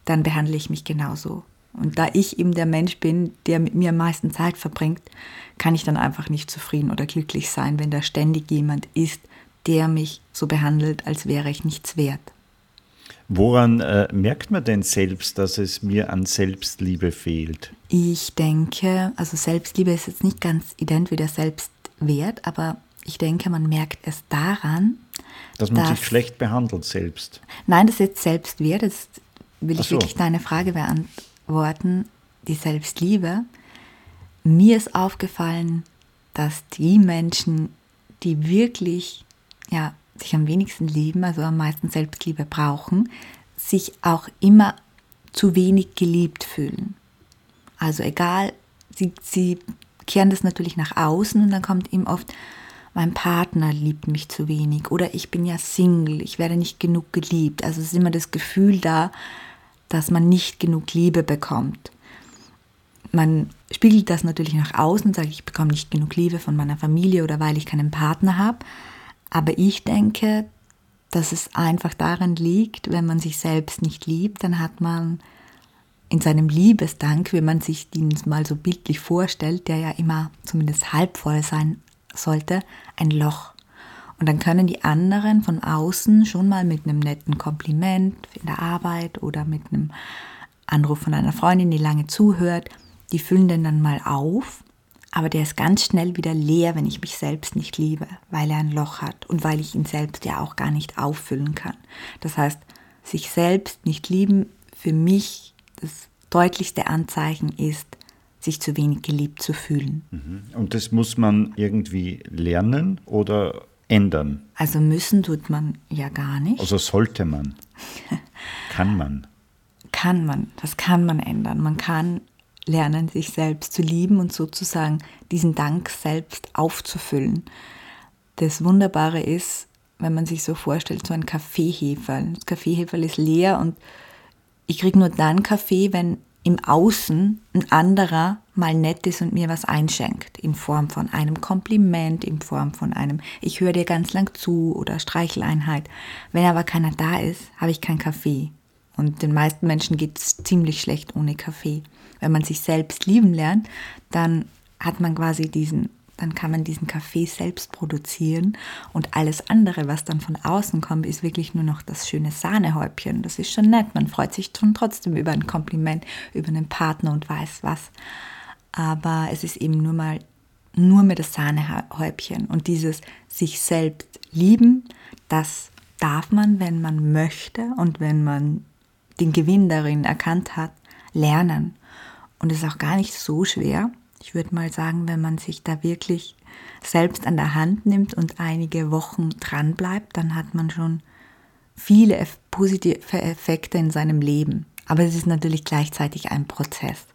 dann behandle ich mich genauso. Und da ich eben der Mensch bin, der mit mir am meisten Zeit verbringt, kann ich dann einfach nicht zufrieden oder glücklich sein, wenn da ständig jemand ist, der mich so behandelt, als wäre ich nichts wert. Woran äh, merkt man denn selbst, dass es mir an Selbstliebe fehlt? Ich denke, also Selbstliebe ist jetzt nicht ganz ident wie der Selbstwert, aber ich denke, man merkt es daran, dass man dass, sich schlecht behandelt selbst. Nein, das ist jetzt Selbstwert. Das will ich so. wirklich deine Frage beantworten. Die Selbstliebe. Mir ist aufgefallen, dass die Menschen, die wirklich ja, sich am wenigsten lieben, also am meisten Selbstliebe brauchen, sich auch immer zu wenig geliebt fühlen. Also egal, sie, sie kehren das natürlich nach außen und dann kommt ihm oft, mein Partner liebt mich zu wenig oder ich bin ja Single, ich werde nicht genug geliebt. Also es ist immer das Gefühl da, dass man nicht genug Liebe bekommt. Man spiegelt das natürlich nach außen sagt, ich bekomme nicht genug Liebe von meiner Familie oder weil ich keinen Partner habe. Aber ich denke, dass es einfach daran liegt, wenn man sich selbst nicht liebt, dann hat man in seinem Liebesdank, wenn man sich den mal so bildlich vorstellt, der ja immer zumindest halb voll sein sollte, ein Loch. Und dann können die anderen von außen schon mal mit einem netten Kompliment in der Arbeit oder mit einem Anruf von einer Freundin, die lange zuhört, die füllen den dann mal auf, aber der ist ganz schnell wieder leer, wenn ich mich selbst nicht liebe, weil er ein Loch hat und weil ich ihn selbst ja auch gar nicht auffüllen kann. Das heißt, sich selbst nicht lieben für mich das deutlichste Anzeichen ist, sich zu wenig geliebt zu fühlen. Mhm. Und das muss man irgendwie lernen oder ändern? Also müssen tut man ja gar nicht. Also sollte man. [LAUGHS] kann man. Kann man. Das kann man ändern. Man kann lernen, sich selbst zu lieben und sozusagen diesen Dank selbst aufzufüllen. Das Wunderbare ist, wenn man sich so vorstellt, so ein Kaffeeheferl. Das Kaffeeheferl ist leer und ich kriege nur dann Kaffee, wenn im Außen ein anderer mal nett ist und mir was einschenkt, in Form von einem Kompliment, in Form von einem Ich höre dir ganz lang zu oder Streicheleinheit. Wenn aber keiner da ist, habe ich keinen Kaffee. Und den meisten Menschen geht es ziemlich schlecht ohne Kaffee. Wenn man sich selbst lieben lernt, dann hat man quasi diesen dann kann man diesen Kaffee selbst produzieren und alles andere, was dann von außen kommt, ist wirklich nur noch das schöne Sahnehäubchen. Das ist schon nett. Man freut sich schon trotzdem über ein Kompliment, über einen Partner und weiß was. Aber es ist eben nur mal nur mit das Sahnehäubchen und dieses sich selbst lieben, das darf man, wenn man möchte und wenn man den Gewinn darin erkannt hat, lernen. Und es ist auch gar nicht so schwer ich würde mal sagen, wenn man sich da wirklich selbst an der Hand nimmt und einige Wochen dran bleibt, dann hat man schon viele positive Effekte in seinem Leben. Aber es ist natürlich gleichzeitig ein Prozess.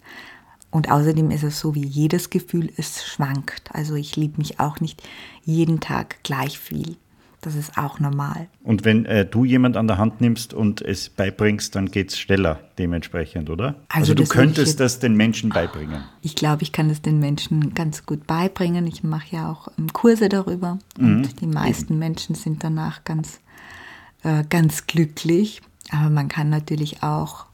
Und außerdem ist es so wie jedes Gefühl, es schwankt. Also ich liebe mich auch nicht jeden Tag gleich viel. Das ist auch normal. Und wenn äh, du jemand an der Hand nimmst und es beibringst, dann geht es schneller dementsprechend, oder? Also, also du könntest das den Menschen beibringen. Ich glaube, ich kann es den Menschen ganz gut beibringen. Ich mache ja auch ähm, Kurse darüber mhm. und die meisten Eben. Menschen sind danach ganz, äh, ganz glücklich. Aber man kann natürlich auch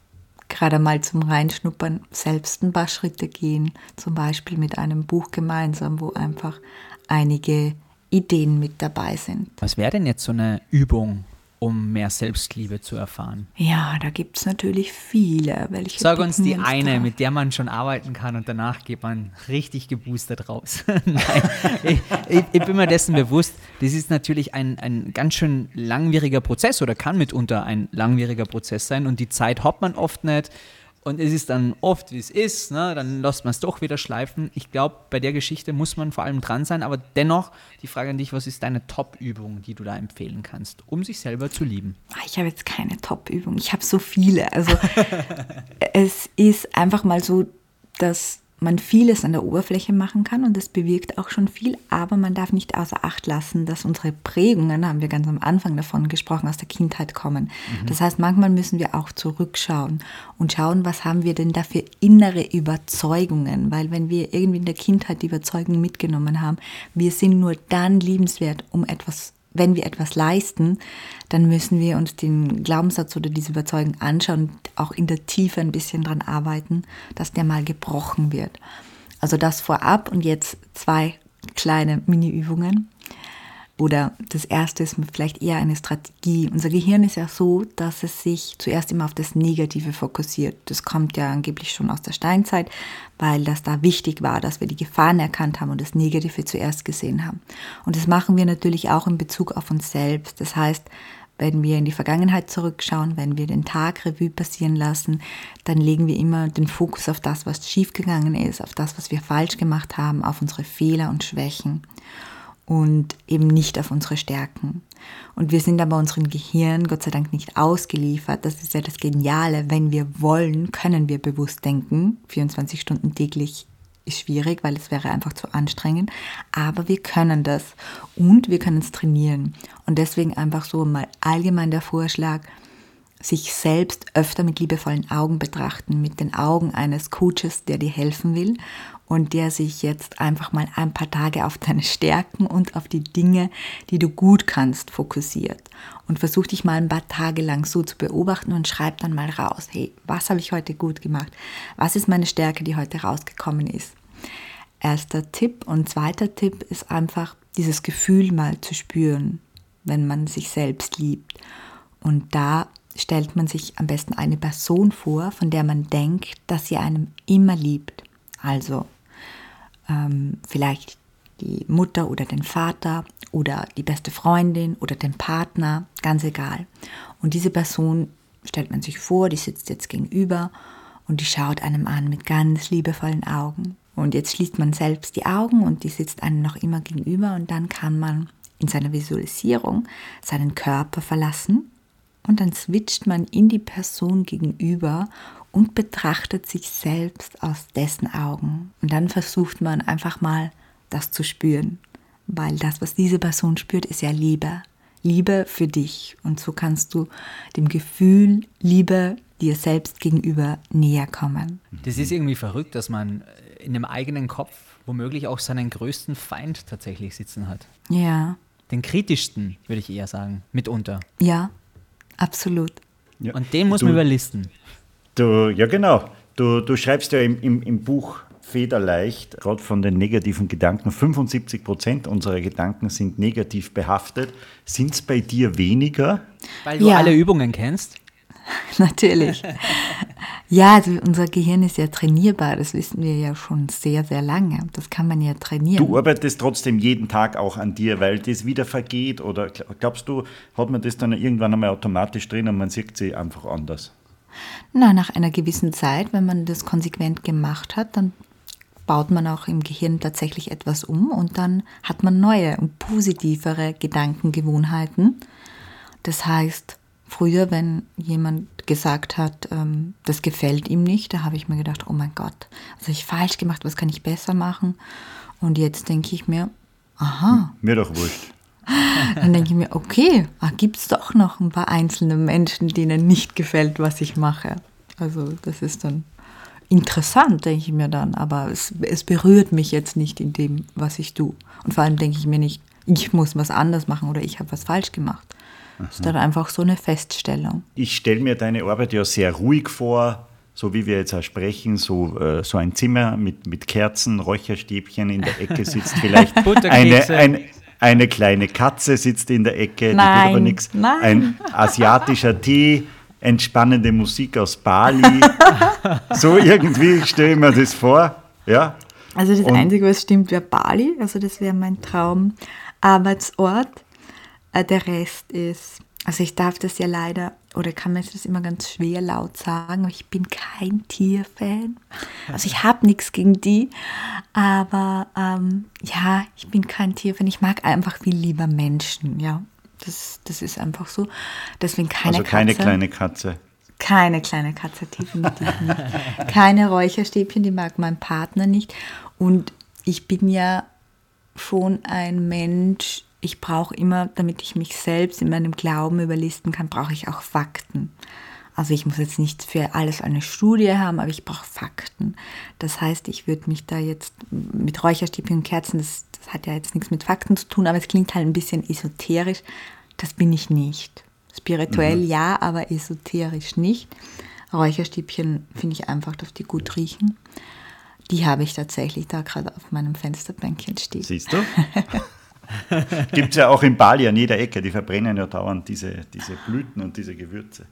gerade mal zum Reinschnuppern selbst ein paar Schritte gehen, zum Beispiel mit einem Buch gemeinsam, wo einfach einige Ideen mit dabei sind. Was wäre denn jetzt so eine Übung, um mehr Selbstliebe zu erfahren? Ja, da gibt es natürlich viele. Welche Sag uns die eine, drauf? mit der man schon arbeiten kann und danach geht man richtig geboostert raus. [LAUGHS] Nein, ich, ich, ich, bin mir dessen bewusst, das ist natürlich ein, ein ganz schön langwieriger Prozess oder kann mitunter ein langwieriger Prozess sein und die Zeit hat man oft nicht. Und es ist dann oft, wie es ist, ne? dann lässt man es doch wieder schleifen. Ich glaube, bei der Geschichte muss man vor allem dran sein, aber dennoch die Frage an dich, was ist deine Top-Übung, die du da empfehlen kannst, um sich selber zu lieben? Ah, ich habe jetzt keine Top-Übung, ich habe so viele. Also [LAUGHS] es ist einfach mal so, dass man vieles an der Oberfläche machen kann und das bewirkt auch schon viel, aber man darf nicht außer Acht lassen, dass unsere Prägungen, haben wir ganz am Anfang davon gesprochen, aus der Kindheit kommen. Mhm. Das heißt, manchmal müssen wir auch zurückschauen und schauen, was haben wir denn da für innere Überzeugungen, weil wenn wir irgendwie in der Kindheit die Überzeugung mitgenommen haben, wir sind nur dann liebenswert, um etwas wenn wir etwas leisten, dann müssen wir uns den Glaubenssatz oder diese Überzeugung anschauen und auch in der Tiefe ein bisschen dran arbeiten, dass der mal gebrochen wird. Also das vorab und jetzt zwei kleine Mini-Übungen. Oder das erste ist vielleicht eher eine Strategie. Unser Gehirn ist ja so, dass es sich zuerst immer auf das Negative fokussiert. Das kommt ja angeblich schon aus der Steinzeit, weil das da wichtig war, dass wir die Gefahren erkannt haben und das Negative zuerst gesehen haben. Und das machen wir natürlich auch in Bezug auf uns selbst. Das heißt, wenn wir in die Vergangenheit zurückschauen, wenn wir den Tag Revue passieren lassen, dann legen wir immer den Fokus auf das, was schiefgegangen ist, auf das, was wir falsch gemacht haben, auf unsere Fehler und Schwächen. Und eben nicht auf unsere Stärken. Und wir sind aber unserem Gehirn Gott sei Dank nicht ausgeliefert. Das ist ja das Geniale. Wenn wir wollen, können wir bewusst denken. 24 Stunden täglich ist schwierig, weil es wäre einfach zu anstrengend. Aber wir können das und wir können es trainieren. Und deswegen einfach so mal allgemein der Vorschlag, sich selbst öfter mit liebevollen Augen betrachten, mit den Augen eines Coaches, der dir helfen will und der sich jetzt einfach mal ein paar Tage auf deine Stärken und auf die Dinge, die du gut kannst, fokussiert. Und versuch dich mal ein paar Tage lang so zu beobachten und schreib dann mal raus, hey, was habe ich heute gut gemacht? Was ist meine Stärke, die heute rausgekommen ist? Erster Tipp und zweiter Tipp ist einfach dieses Gefühl mal zu spüren, wenn man sich selbst liebt. Und da stellt man sich am besten eine Person vor, von der man denkt, dass sie einem immer liebt. Also ähm, vielleicht die Mutter oder den Vater oder die beste Freundin oder den Partner, ganz egal. Und diese Person stellt man sich vor, die sitzt jetzt gegenüber und die schaut einem an mit ganz liebevollen Augen. Und jetzt schließt man selbst die Augen und die sitzt einem noch immer gegenüber und dann kann man in seiner Visualisierung seinen Körper verlassen und dann switcht man in die Person gegenüber und betrachtet sich selbst aus dessen Augen. Und dann versucht man einfach mal das zu spüren, weil das, was diese Person spürt, ist ja Liebe. Liebe für dich. Und so kannst du dem Gefühl Liebe dir selbst gegenüber näher kommen. Das ist irgendwie verrückt, dass man in dem eigenen Kopf womöglich auch seinen größten Feind tatsächlich sitzen hat. Ja. Den kritischsten, würde ich eher sagen, mitunter. Ja, Absolut. Ja. Und den muss du, man überlisten. Du, ja, genau. Du, du schreibst ja im, im, im Buch Federleicht, gerade von den negativen Gedanken, 75 Prozent unserer Gedanken sind negativ behaftet. Sind es bei dir weniger? Weil du ja. alle Übungen kennst? [LAUGHS] Natürlich. Ja, also unser Gehirn ist ja trainierbar, das wissen wir ja schon sehr, sehr lange. Das kann man ja trainieren. Du arbeitest trotzdem jeden Tag auch an dir, weil das wieder vergeht oder glaubst du, hat man das dann irgendwann einmal automatisch drin und man sieht sie einfach anders? Na, nach einer gewissen Zeit, wenn man das konsequent gemacht hat, dann baut man auch im Gehirn tatsächlich etwas um und dann hat man neue und positivere Gedankengewohnheiten. Das heißt, Früher, wenn jemand gesagt hat, ähm, das gefällt ihm nicht, da habe ich mir gedacht, oh mein Gott, was habe ich falsch gemacht, was kann ich besser machen? Und jetzt denke ich mir, aha. Mir doch wurscht. [LAUGHS] Dann denke ich mir, okay, ah, gibt es doch noch ein paar einzelne Menschen, denen nicht gefällt, was ich mache. Also das ist dann interessant, denke ich mir dann, aber es, es berührt mich jetzt nicht in dem, was ich tue. Und vor allem denke ich mir nicht, ich muss was anders machen oder ich habe was falsch gemacht. Das ist dann einfach so eine Feststellung. Ich stelle mir deine Arbeit ja sehr ruhig vor, so wie wir jetzt auch sprechen, so, äh, so ein Zimmer mit, mit Kerzen, Räucherstäbchen, in der Ecke sitzt [LAUGHS] vielleicht eine, ein, eine kleine Katze sitzt in der Ecke, nein, die tut aber nichts. Ein asiatischer Tee, entspannende Musik aus Bali. [LAUGHS] so irgendwie stelle ich mir das vor. Ja. Also das Und Einzige, was stimmt, wäre Bali. Also das wäre mein Traumarbeitsort. Äh, der Rest ist, also ich darf das ja leider, oder kann mir das immer ganz schwer laut sagen, aber ich bin kein Tierfan. Also ich habe nichts gegen die, aber ähm, ja, ich bin kein Tierfan. Ich mag einfach viel lieber Menschen, ja. Das, das ist einfach so. Deswegen keine Also keine Katze. kleine Katze. Keine kleine Katze, definitiv nicht. Keine Räucherstäbchen, die mag mein Partner nicht. Und ich bin ja schon ein Mensch, ich brauche immer, damit ich mich selbst in meinem Glauben überlisten kann, brauche ich auch Fakten. Also ich muss jetzt nicht für alles eine Studie haben, aber ich brauche Fakten. Das heißt, ich würde mich da jetzt mit Räucherstäbchen und Kerzen, das, das, hat ja jetzt nichts mit Fakten zu tun, aber es klingt halt ein bisschen esoterisch. Das bin ich nicht. Spirituell mhm. ja, aber esoterisch nicht. Räucherstäbchen finde ich einfach, dass die gut riechen. Die habe ich tatsächlich da gerade auf meinem Fensterbänkchen stehen. Siehst du? [LAUGHS] [LAUGHS] Gibt es ja auch in Bali an jeder Ecke, die verbrennen ja dauernd diese, diese Blüten und diese Gewürze.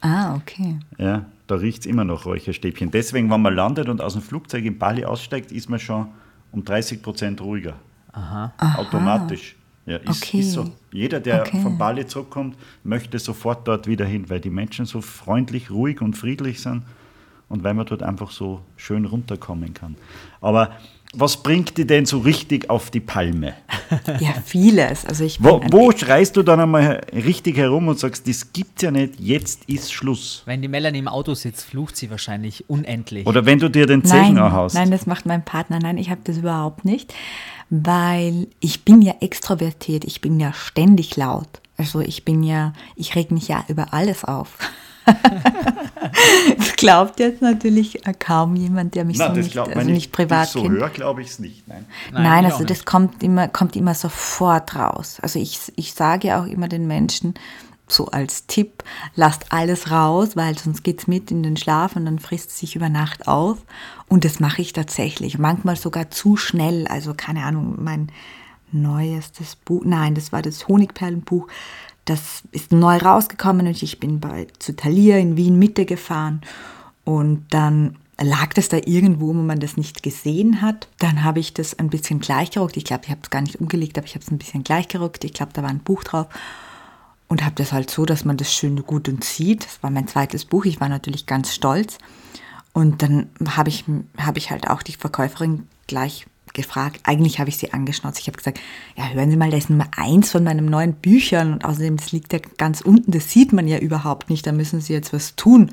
Ah, okay. Ja, da riecht es immer noch Räucherstäbchen. Deswegen, wenn man landet und aus dem Flugzeug in Bali aussteigt, ist man schon um 30 Prozent ruhiger. Aha. Automatisch. Ja, ist, okay. ist so. Jeder, der okay. von Bali zurückkommt, möchte sofort dort wieder hin, weil die Menschen so freundlich, ruhig und friedlich sind und weil man dort einfach so schön runterkommen kann. Aber was bringt die denn so richtig auf die Palme? [LAUGHS] Ja, vieles. Also ich Wo, wo schreist du dann einmal richtig herum und sagst, das gibt's ja nicht, jetzt ist Schluss? Wenn die Melanie im Auto sitzt, flucht sie wahrscheinlich unendlich. Oder wenn du dir den Zechen Nein, anhaust. nein, das macht mein Partner. Nein, ich habe das überhaupt nicht, weil ich bin ja extrovertiert. Ich bin ja ständig laut. Also ich bin ja, ich reg mich ja über alles auf. [LAUGHS] das glaubt jetzt natürlich kaum jemand, der mich Nein, so das nicht, glaubt also nicht nicht. privat so kennt. höre, glaube ich es nicht. Nein. Nein, ich also das nicht. kommt immer, kommt immer sofort raus. Also ich, ich sage auch immer den Menschen, so als Tipp, lasst alles raus, weil sonst geht's mit in den Schlaf und dann frisst es sich über Nacht auf. Und das mache ich tatsächlich. Manchmal sogar zu schnell. Also keine Ahnung, mein neuestes Buch, nein, das war das Honigperlenbuch. Das ist neu rausgekommen und ich bin bei, zu Thalia in Wien Mitte gefahren. Und dann lag das da irgendwo, wo man das nicht gesehen hat. Dann habe ich das ein bisschen gleichgerückt. Ich glaube, ich habe es gar nicht umgelegt, aber ich habe es ein bisschen gleichgerückt. Ich glaube, da war ein Buch drauf. Und habe das halt so, dass man das schön gut und sieht. Das war mein zweites Buch. Ich war natürlich ganz stolz. Und dann habe ich, habe ich halt auch die Verkäuferin gleich gefragt. Eigentlich habe ich sie angeschnauzt. Ich habe gesagt, ja, hören Sie mal, da ist Nummer eins von meinen neuen Büchern. Und außerdem, das liegt ja ganz unten, das sieht man ja überhaupt nicht. Da müssen Sie jetzt was tun.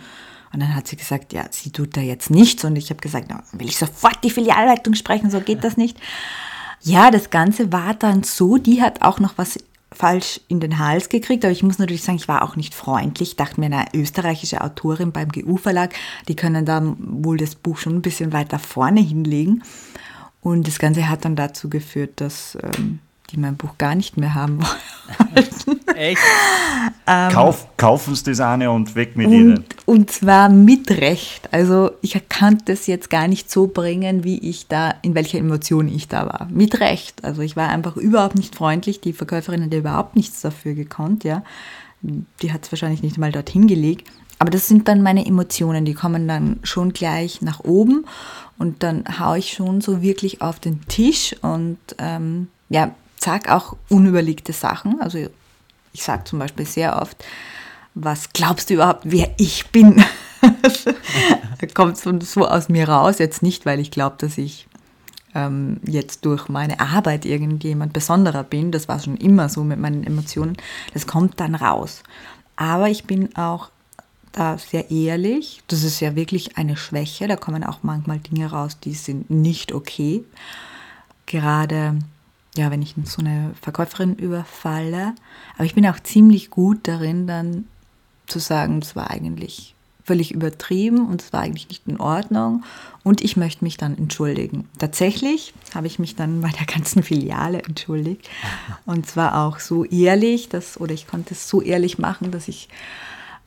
Und dann hat sie gesagt, ja, sie tut da jetzt nichts. Und ich habe gesagt, na, will ich sofort die Filialleitung sprechen, so geht das nicht. Ja, das Ganze war dann so, die hat auch noch was falsch in den Hals gekriegt, aber ich muss natürlich sagen, ich war auch nicht freundlich. Ich dachte mir, eine österreichische Autorin beim GU-Verlag, die können da wohl das Buch schon ein bisschen weiter vorne hinlegen. Und das Ganze hat dann dazu geführt, dass ähm, die mein Buch gar nicht mehr haben wollten. [LAUGHS] Echt? Kauf, kaufen sie das eine und weg mit ihnen. Und, und zwar mit Recht. Also ich kann das jetzt gar nicht so bringen, wie ich da, in welcher Emotion ich da war. Mit Recht. Also ich war einfach überhaupt nicht freundlich. Die Verkäuferin hat ja überhaupt nichts dafür gekonnt, ja. Die hat es wahrscheinlich nicht mal dorthin gelegt. Aber das sind dann meine Emotionen, die kommen dann schon gleich nach oben und dann haue ich schon so wirklich auf den Tisch und ähm, ja, sag auch unüberlegte Sachen. Also ich sage zum Beispiel sehr oft, was glaubst du überhaupt, wer ich bin? [LAUGHS] kommt so aus mir raus, jetzt nicht, weil ich glaube, dass ich ähm, jetzt durch meine Arbeit irgendjemand Besonderer bin. Das war schon immer so mit meinen Emotionen. Das kommt dann raus. Aber ich bin auch da sehr ehrlich. Das ist ja wirklich eine Schwäche. Da kommen auch manchmal Dinge raus, die sind nicht okay. Gerade ja, wenn ich so eine Verkäuferin überfalle. Aber ich bin auch ziemlich gut darin, dann zu sagen, das war eigentlich völlig übertrieben und es war eigentlich nicht in Ordnung und ich möchte mich dann entschuldigen. Tatsächlich habe ich mich dann bei der ganzen Filiale entschuldigt [LAUGHS] und zwar auch so ehrlich, dass, oder ich konnte es so ehrlich machen, dass ich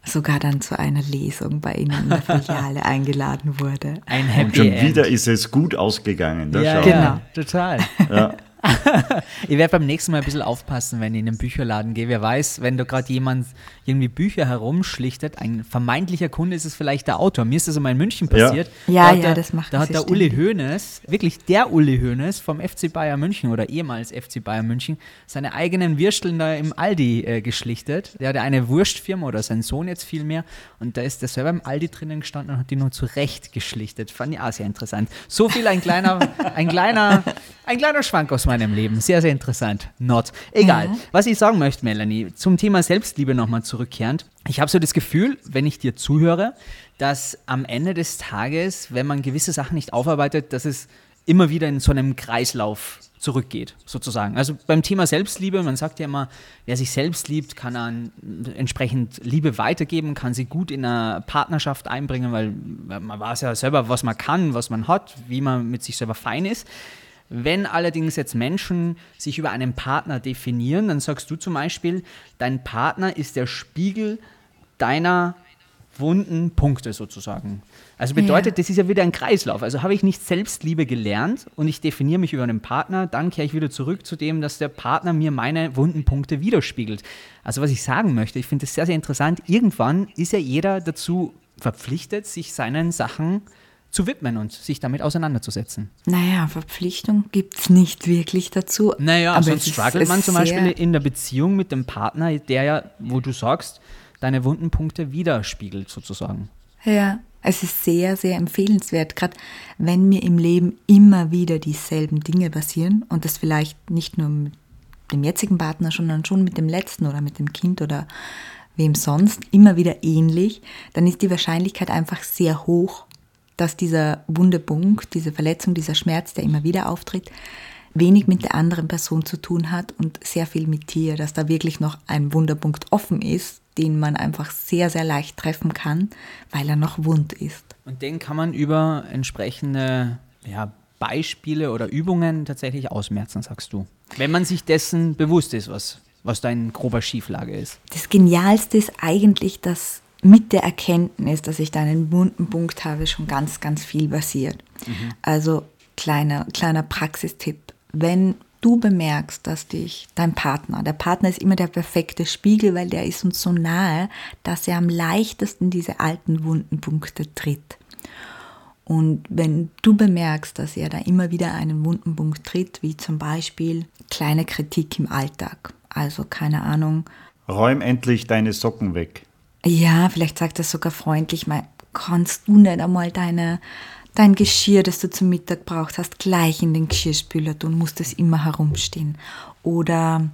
sogar dann zu einer Lesung bei Ihnen in der [LAUGHS] Filiale eingeladen wurde. Ein Und Happy schon End. wieder ist es gut ausgegangen. Ja, ja, total. [LAUGHS] Ja. [LAUGHS] ich werde beim nächsten Mal ein bisschen aufpassen, wenn ich in den Bücherladen gehe. Wer weiß, wenn da gerade jemand irgendwie Bücher herumschlichtet, ein vermeintlicher Kunde ist es vielleicht der Autor. Mir ist das einmal in München Ja. passiert. Ja, Da hat ja, der, das machen Da hat der Uli ständig. Hoeneß, wirklich der Uli Hoeneß vom FC Bayern München oder ehemals FC Bayern München, seine eigenen Würsteln da im Aldi äh, geschlichtet. Der hatte eine Wurstfirma oder sein Sohn jetzt viel mehr und da ist der selber im Aldi drinnen gestanden und hat die nur zurecht geschlichtet. Fand ich auch sehr interessant. So viel ein kleiner, [LAUGHS] ein kleiner, ein kleiner Schwank aus meinem Leben. Sehr, sehr interessant. Not. Egal. Ja. Was ich sagen möchte, Melanie, zum Thema Selbstliebe nochmal zurückkehrend. Ich habe so das Gefühl, wenn ich dir zuhöre, dass am Ende des Tages, wenn man gewisse Sachen nicht aufarbeitet, dass es immer wieder in so einem Kreislauf zurückgeht, sozusagen. Also beim Thema Selbstliebe, man sagt ja immer, wer sich selbst liebt, kann dann entsprechend Liebe weitergeben, kann sie gut in einer Partnerschaft einbringen, weil man weiß ja selber, was man kann, was man hat, wie man mit sich selber fein ist. Wenn allerdings jetzt Menschen sich über einen Partner definieren, dann sagst du zum Beispiel, dein Partner ist der Spiegel deiner wunden Punkte sozusagen. Also bedeutet, Ja. das ist ja wieder ein Kreislauf. Also habe ich nicht Selbstliebe gelernt und ich definiere mich über einen Partner, dann kehre ich wieder zurück zu dem, dass der Partner mir meine wunden Punkte widerspiegelt. Also was ich sagen möchte, ich finde das sehr, sehr interessant. Irgendwann ist ja jeder dazu verpflichtet, sich seinen Sachen zu widmen und sich damit auseinanderzusetzen. Naja, Verpflichtung gibt es nicht wirklich dazu. Naja, aber sonst struggelt man zum Beispiel in der Beziehung mit dem Partner, der ja, wo du sagst, deine wunden Punkte widerspiegelt sozusagen. Ja, Es ist sehr, sehr empfehlenswert, gerade wenn mir im Leben immer wieder dieselben Dinge passieren und das vielleicht nicht nur mit dem jetzigen Partner, sondern schon mit dem letzten oder mit dem Kind oder wem sonst immer wieder ähnlich, dann ist die Wahrscheinlichkeit einfach sehr hoch, dass dieser Wundepunkt, diese Verletzung, dieser Schmerz, der immer wieder auftritt, wenig mit der anderen Person zu tun hat und sehr viel mit dir, dass da wirklich noch ein Wunderpunkt offen ist, den man einfach sehr, sehr leicht treffen kann, weil er noch wund ist. Und den kann man über entsprechende ja, Beispiele oder Übungen tatsächlich ausmerzen, sagst du. Wenn man sich dessen bewusst ist, was, was dein grober Schieflage ist. Das Genialste ist eigentlich, dass mit der Erkenntnis, dass ich da einen wunden Punkt habe, schon ganz, ganz viel passiert. Mhm. Also kleiner, kleiner Praxistipp. Wenn du bemerkst, dass dich dein Partner, der Partner ist immer der perfekte Spiegel, weil der ist uns so nahe, dass er am leichtesten diese alten wunden Punkte tritt. Und wenn du bemerkst, dass er da immer wieder einen wunden Punkt tritt, wie zum Beispiel kleine Kritik im Alltag, also keine Ahnung. Räum endlich deine Socken weg. Ja, vielleicht sagt er sogar freundlich, mal, kannst du nicht einmal deine dein Geschirr, das du zum Mittag brauchst, hast, gleich in den Geschirrspüler tun, musst es immer herumstehen. Oder,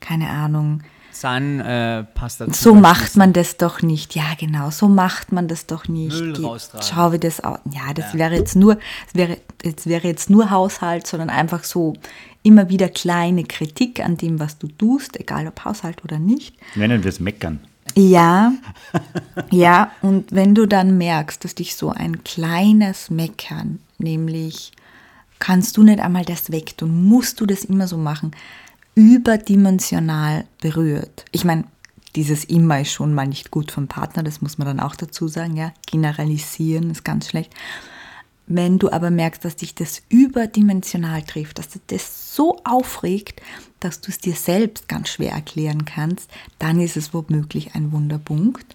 keine Ahnung. Zahnpasta. Äh, so macht man das doch nicht. Ja, genau, so macht man das doch nicht. Müll raustragen. Schau, wie das aus. Ja, das ja. wäre jetzt nur, das wäre, das wäre jetzt nur Haushalt, sondern einfach so immer wieder kleine Kritik an dem, was du tust, egal ob Haushalt oder nicht. Nennen wir es Meckern. Ja, ja, und wenn du dann merkst, dass dich so ein kleines Meckern, nämlich kannst du nicht einmal das wegtun, musst du das immer so machen, überdimensional berührt. Ich meine, dieses immer ist schon mal nicht gut vom Partner, das muss man dann auch dazu sagen, ja. Generalisieren ist ganz schlecht. Wenn du aber merkst, dass dich das überdimensional trifft, dass dich das so aufregt, dass du es dir selbst ganz schwer erklären kannst, dann ist es womöglich ein Wunderpunkt.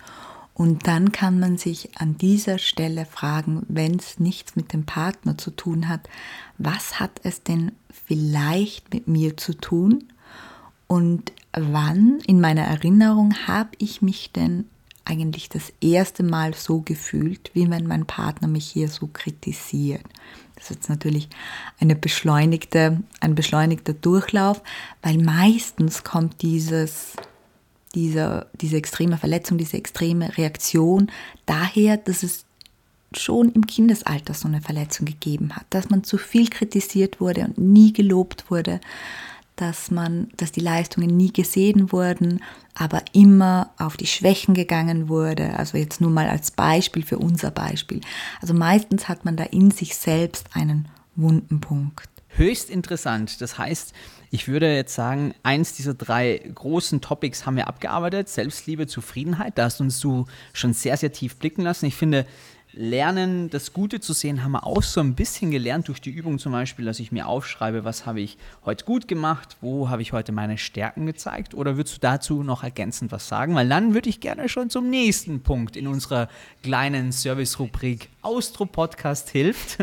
Und dann kann man sich an dieser Stelle fragen, wenn es nichts mit dem Partner zu tun hat, was hat es denn vielleicht mit mir zu tun? Und wann in meiner Erinnerung habe ich mich denn eigentlich das erste Mal so gefühlt, wie wenn mein Partner mich hier so kritisiert. Das ist jetzt natürlich eine beschleunigte, ein beschleunigter Durchlauf, weil meistens kommt dieses, diese, diese extreme Verletzung, diese extreme Reaktion daher, dass es schon im Kindesalter so eine Verletzung gegeben hat, dass man zu viel kritisiert wurde und nie gelobt wurde, dass man, dass die Leistungen nie gesehen wurden, aber immer auf die Schwächen gegangen wurde. Also jetzt nur mal als Beispiel für unser Beispiel. Also meistens hat man da in sich selbst einen wunden Punkt. Höchst interessant. Das heißt, ich würde jetzt sagen, eins dieser drei großen Topics haben wir abgearbeitet. Selbstliebe, Zufriedenheit. Da hast uns du schon sehr, sehr tief blicken lassen. Ich finde, Lernen, das Gute zu sehen, haben wir auch so ein bisschen gelernt durch die Übung zum Beispiel, dass ich mir aufschreibe, was habe ich heute gut gemacht, wo habe ich heute meine Stärken gezeigt oder würdest du dazu noch ergänzend was sagen? Weil dann würde ich gerne schon zum nächsten Punkt in unserer kleinen Service-Rubrik Austro Podcast hilft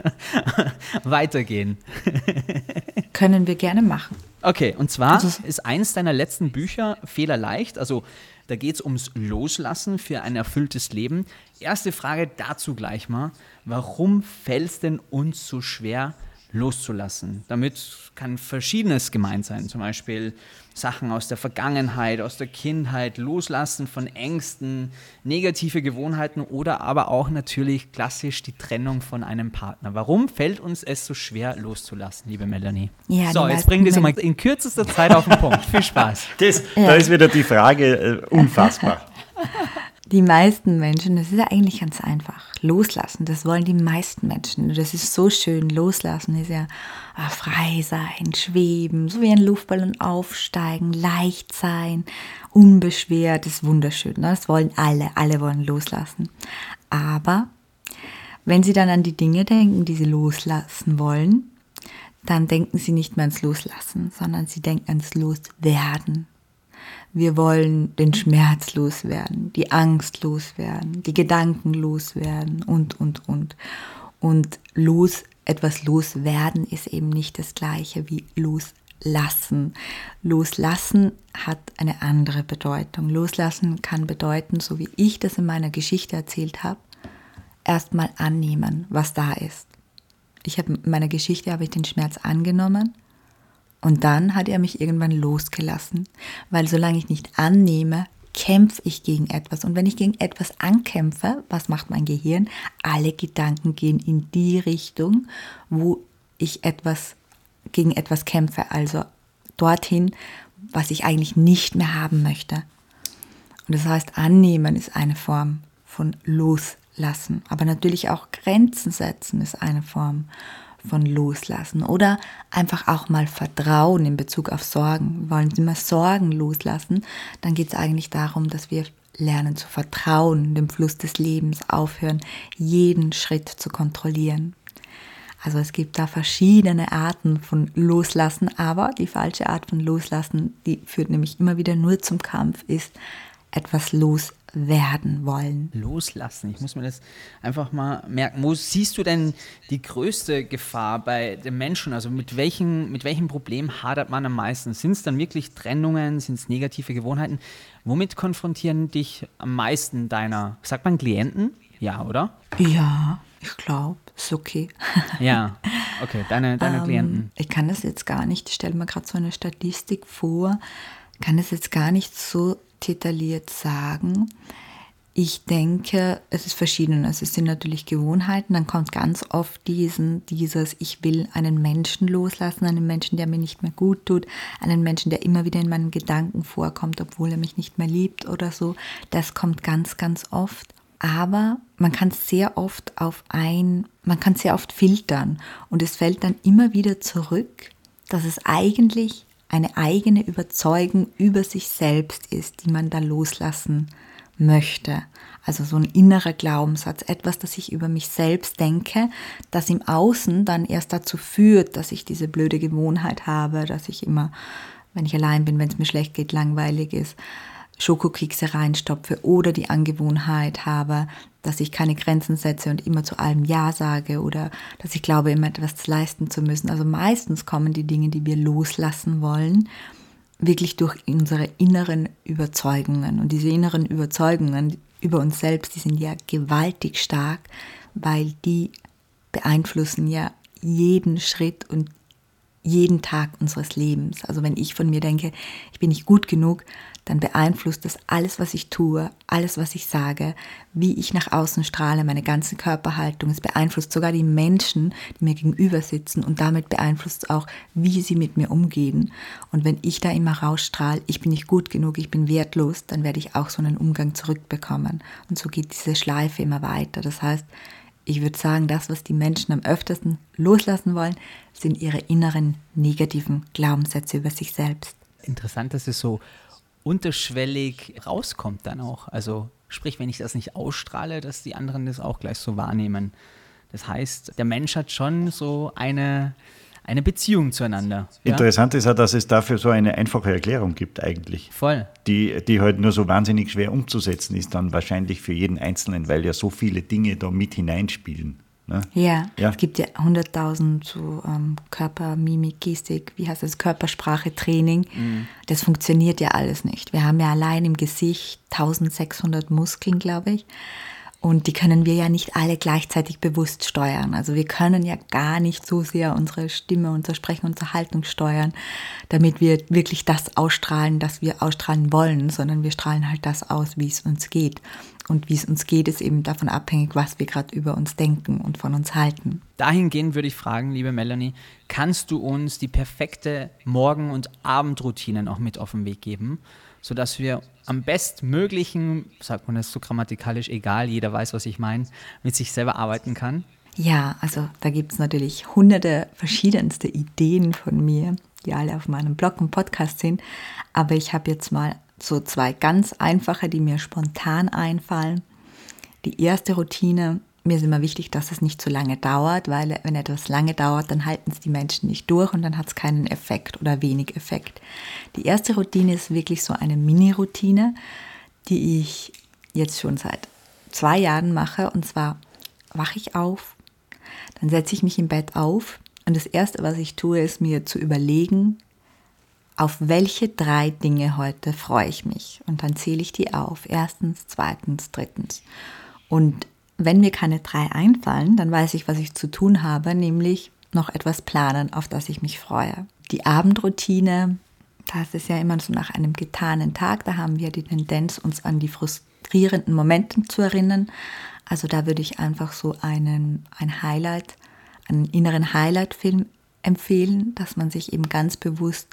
[LAUGHS] weitergehen. [LAUGHS] Können wir gerne machen. Okay, und zwar ist eins deiner letzten Bücher Fehler leicht, also da geht es ums Loslassen für ein erfülltes Leben. Erste Frage dazu gleich mal. Warum fällt es denn uns so schwer, loszulassen? Damit kann Verschiedenes gemeint sein. Zum Beispiel Sachen aus der Vergangenheit, aus der Kindheit, Loslassen von Ängsten, negative Gewohnheiten oder aber auch natürlich klassisch die Trennung von einem Partner. Warum fällt uns es so schwer loszulassen, liebe Melanie? Ja, so, jetzt bringen wir das mal in kürzester Zeit auf den Punkt. Viel Spaß. Das, ja. Da ist wieder die Frage äh, unfassbar. [LAUGHS] Die meisten Menschen, das ist ja eigentlich ganz einfach. Loslassen, das wollen die meisten Menschen. Das ist so schön. Loslassen ist ja ah, frei sein, schweben, so wie ein Luftballon aufsteigen, leicht sein, unbeschwert, das ist wunderschön. Ne? Das wollen alle, alle wollen loslassen. Aber wenn sie dann an die Dinge denken, die sie loslassen wollen, dann denken sie nicht mehr ans Loslassen, sondern sie denken ans Loswerden. Wir wollen den Schmerz loswerden, die Angst loswerden, die Gedanken loswerden und, und, und. Und los, etwas loswerden ist eben nicht das gleiche wie loslassen. Loslassen hat eine andere Bedeutung. Loslassen kann bedeuten, so wie ich das in meiner Geschichte erzählt habe, erstmal annehmen, was da ist. Ich habe in meiner Geschichte habe ich den Schmerz angenommen und dann hat er mich irgendwann losgelassen, weil solange ich nicht annehme, kämpfe ich gegen etwas. Und wenn ich gegen etwas ankämpfe, was macht mein Gehirn? Alle Gedanken gehen in die Richtung, wo ich etwas gegen etwas kämpfe, also dorthin, was ich eigentlich nicht mehr haben möchte. Und das heißt, annehmen ist eine Form von loslassen, aber natürlich auch Grenzen setzen ist eine Form von Loslassen oder einfach auch mal Vertrauen in Bezug auf Sorgen. Wollen Sie mal Sorgen loslassen, dann geht es eigentlich darum, dass wir lernen zu vertrauen, dem Fluss des Lebens aufhören, jeden Schritt zu kontrollieren. Also es gibt da verschiedene Arten von Loslassen, aber die falsche Art von Loslassen, die führt nämlich immer wieder nur zum Kampf, ist etwas loslassen werden wollen. Loslassen. Ich muss mir das einfach mal merken. Wo siehst du denn die größte Gefahr bei den Menschen? Also mit welchen, mit welchem Problem hadert man am meisten? Sind es dann wirklich Trennungen? Sind es negative Gewohnheiten? Womit konfrontieren dich am meisten deiner, sagt man Klienten? Ja, oder? Ja, ich glaube, ist okay. [LAUGHS] Ja, okay, deine, deine ähm, Klienten. Ich kann das jetzt gar nicht, ich stelle mir gerade so eine Statistik vor, kann das jetzt gar nicht so detailliert sagen. Ich denke, es ist verschieden. Es sind natürlich Gewohnheiten. Dann kommt ganz oft diesen, dieses, ich will einen Menschen loslassen, einen Menschen, der mir nicht mehr gut tut, einen Menschen, der immer wieder in meinen Gedanken vorkommt, obwohl er mich nicht mehr liebt oder so. Das kommt ganz, ganz oft. Aber man kann sehr oft auf ein, man kann sehr oft filtern und es fällt dann immer wieder zurück, dass es eigentlich eine eigene Überzeugung über sich selbst ist, die man da loslassen möchte. Also so ein innerer Glaubenssatz, etwas, das ich über mich selbst denke, das im Außen dann erst dazu führt, dass ich diese blöde Gewohnheit habe, dass ich immer, wenn ich allein bin, wenn es mir schlecht geht, langweilig ist, Schokokekse reinstopfe oder die Angewohnheit habe, dass ich keine Grenzen setze und immer zu allem Ja sage oder dass ich glaube, immer etwas leisten zu müssen. Also meistens kommen die Dinge, die wir loslassen wollen, wirklich durch unsere inneren Überzeugungen. Und diese inneren Überzeugungen über uns selbst, die sind ja gewaltig stark, weil die beeinflussen ja jeden Schritt und jeden Tag unseres Lebens. Also wenn ich von mir denke, ich bin nicht gut genug, dann beeinflusst das alles, was ich tue, alles, was ich sage, wie ich nach außen strahle, meine ganze Körperhaltung. Es beeinflusst sogar die Menschen, die mir gegenüber sitzen und damit beeinflusst es auch, wie sie mit mir umgehen. Und wenn ich da immer rausstrahle, ich bin nicht gut genug, ich bin wertlos, dann werde ich auch so einen Umgang zurückbekommen. Und so geht diese Schleife immer weiter. Das heißt, ich würde sagen, das, was die Menschen am öftersten loslassen wollen, sind ihre inneren negativen Glaubenssätze über sich selbst. Interessant, dass es so unterschwellig rauskommt dann auch. Also sprich, wenn ich das nicht ausstrahle, dass die anderen das auch gleich so wahrnehmen. Das heißt, der Mensch hat schon so eine, eine Beziehung zueinander. Interessant ja? ist ja, dass es dafür so eine einfache Erklärung gibt eigentlich. Voll. Die, die halt nur so wahnsinnig schwer umzusetzen ist dann wahrscheinlich für jeden Einzelnen, weil ja so viele Dinge da mit hineinspielen. Ne? Ja, ja, es gibt ja 100.000 so ähm, Körper, Mimik, Gestik, wie heißt das, Körpersprache, Training. Mhm. Das funktioniert ja alles nicht. Wir haben ja allein im Gesicht 1600 Muskeln, glaube ich. Und die können wir ja nicht alle gleichzeitig bewusst steuern. Also wir können ja gar nicht so sehr unsere Stimme, unser Sprechen, unsere Haltung steuern, damit wir wirklich das ausstrahlen, das wir ausstrahlen wollen, sondern wir strahlen halt das aus, wie es uns geht. Und wie es uns geht, ist eben davon abhängig, was wir gerade über uns denken und von uns halten. Dahingehend würde ich fragen, liebe Melanie, kannst du uns die perfekte Morgen- und Abendroutine auch mit auf den Weg geben? sodass wir am bestmöglichen, sagt man das so grammatikalisch, egal, jeder weiß, was ich meine, mit sich selber arbeiten kann? Ja, also da gibt es natürlich hunderte verschiedenste Ideen von mir, die alle auf meinem Blog und Podcast sind. Aber ich habe jetzt mal so zwei ganz einfache, die mir spontan einfallen. Die erste Routine mir ist immer wichtig, dass es nicht zu lange dauert, weil wenn etwas lange dauert, dann halten es die Menschen nicht durch und dann hat es keinen Effekt oder wenig Effekt. Die erste Routine ist wirklich so eine Mini-Routine, die ich jetzt schon seit zwei Jahren mache. Und zwar wache ich auf, dann setze ich mich im Bett auf und das Erste, was ich tue, ist mir zu überlegen, auf welche drei Dinge heute freue ich mich. Und dann zähle ich die auf. Erstens, zweitens, drittens. Und wenn mir keine drei einfallen, dann weiß ich, was ich zu tun habe, nämlich noch etwas planen, auf das ich mich freue. Die Abendroutine, das ist ja immer so nach einem getanen Tag, da haben wir die Tendenz, uns an die frustrierenden Momente zu erinnern. Also da würde ich einfach so einen, ein Highlight, einen inneren Highlight-Film empfehlen, dass man sich eben ganz bewusst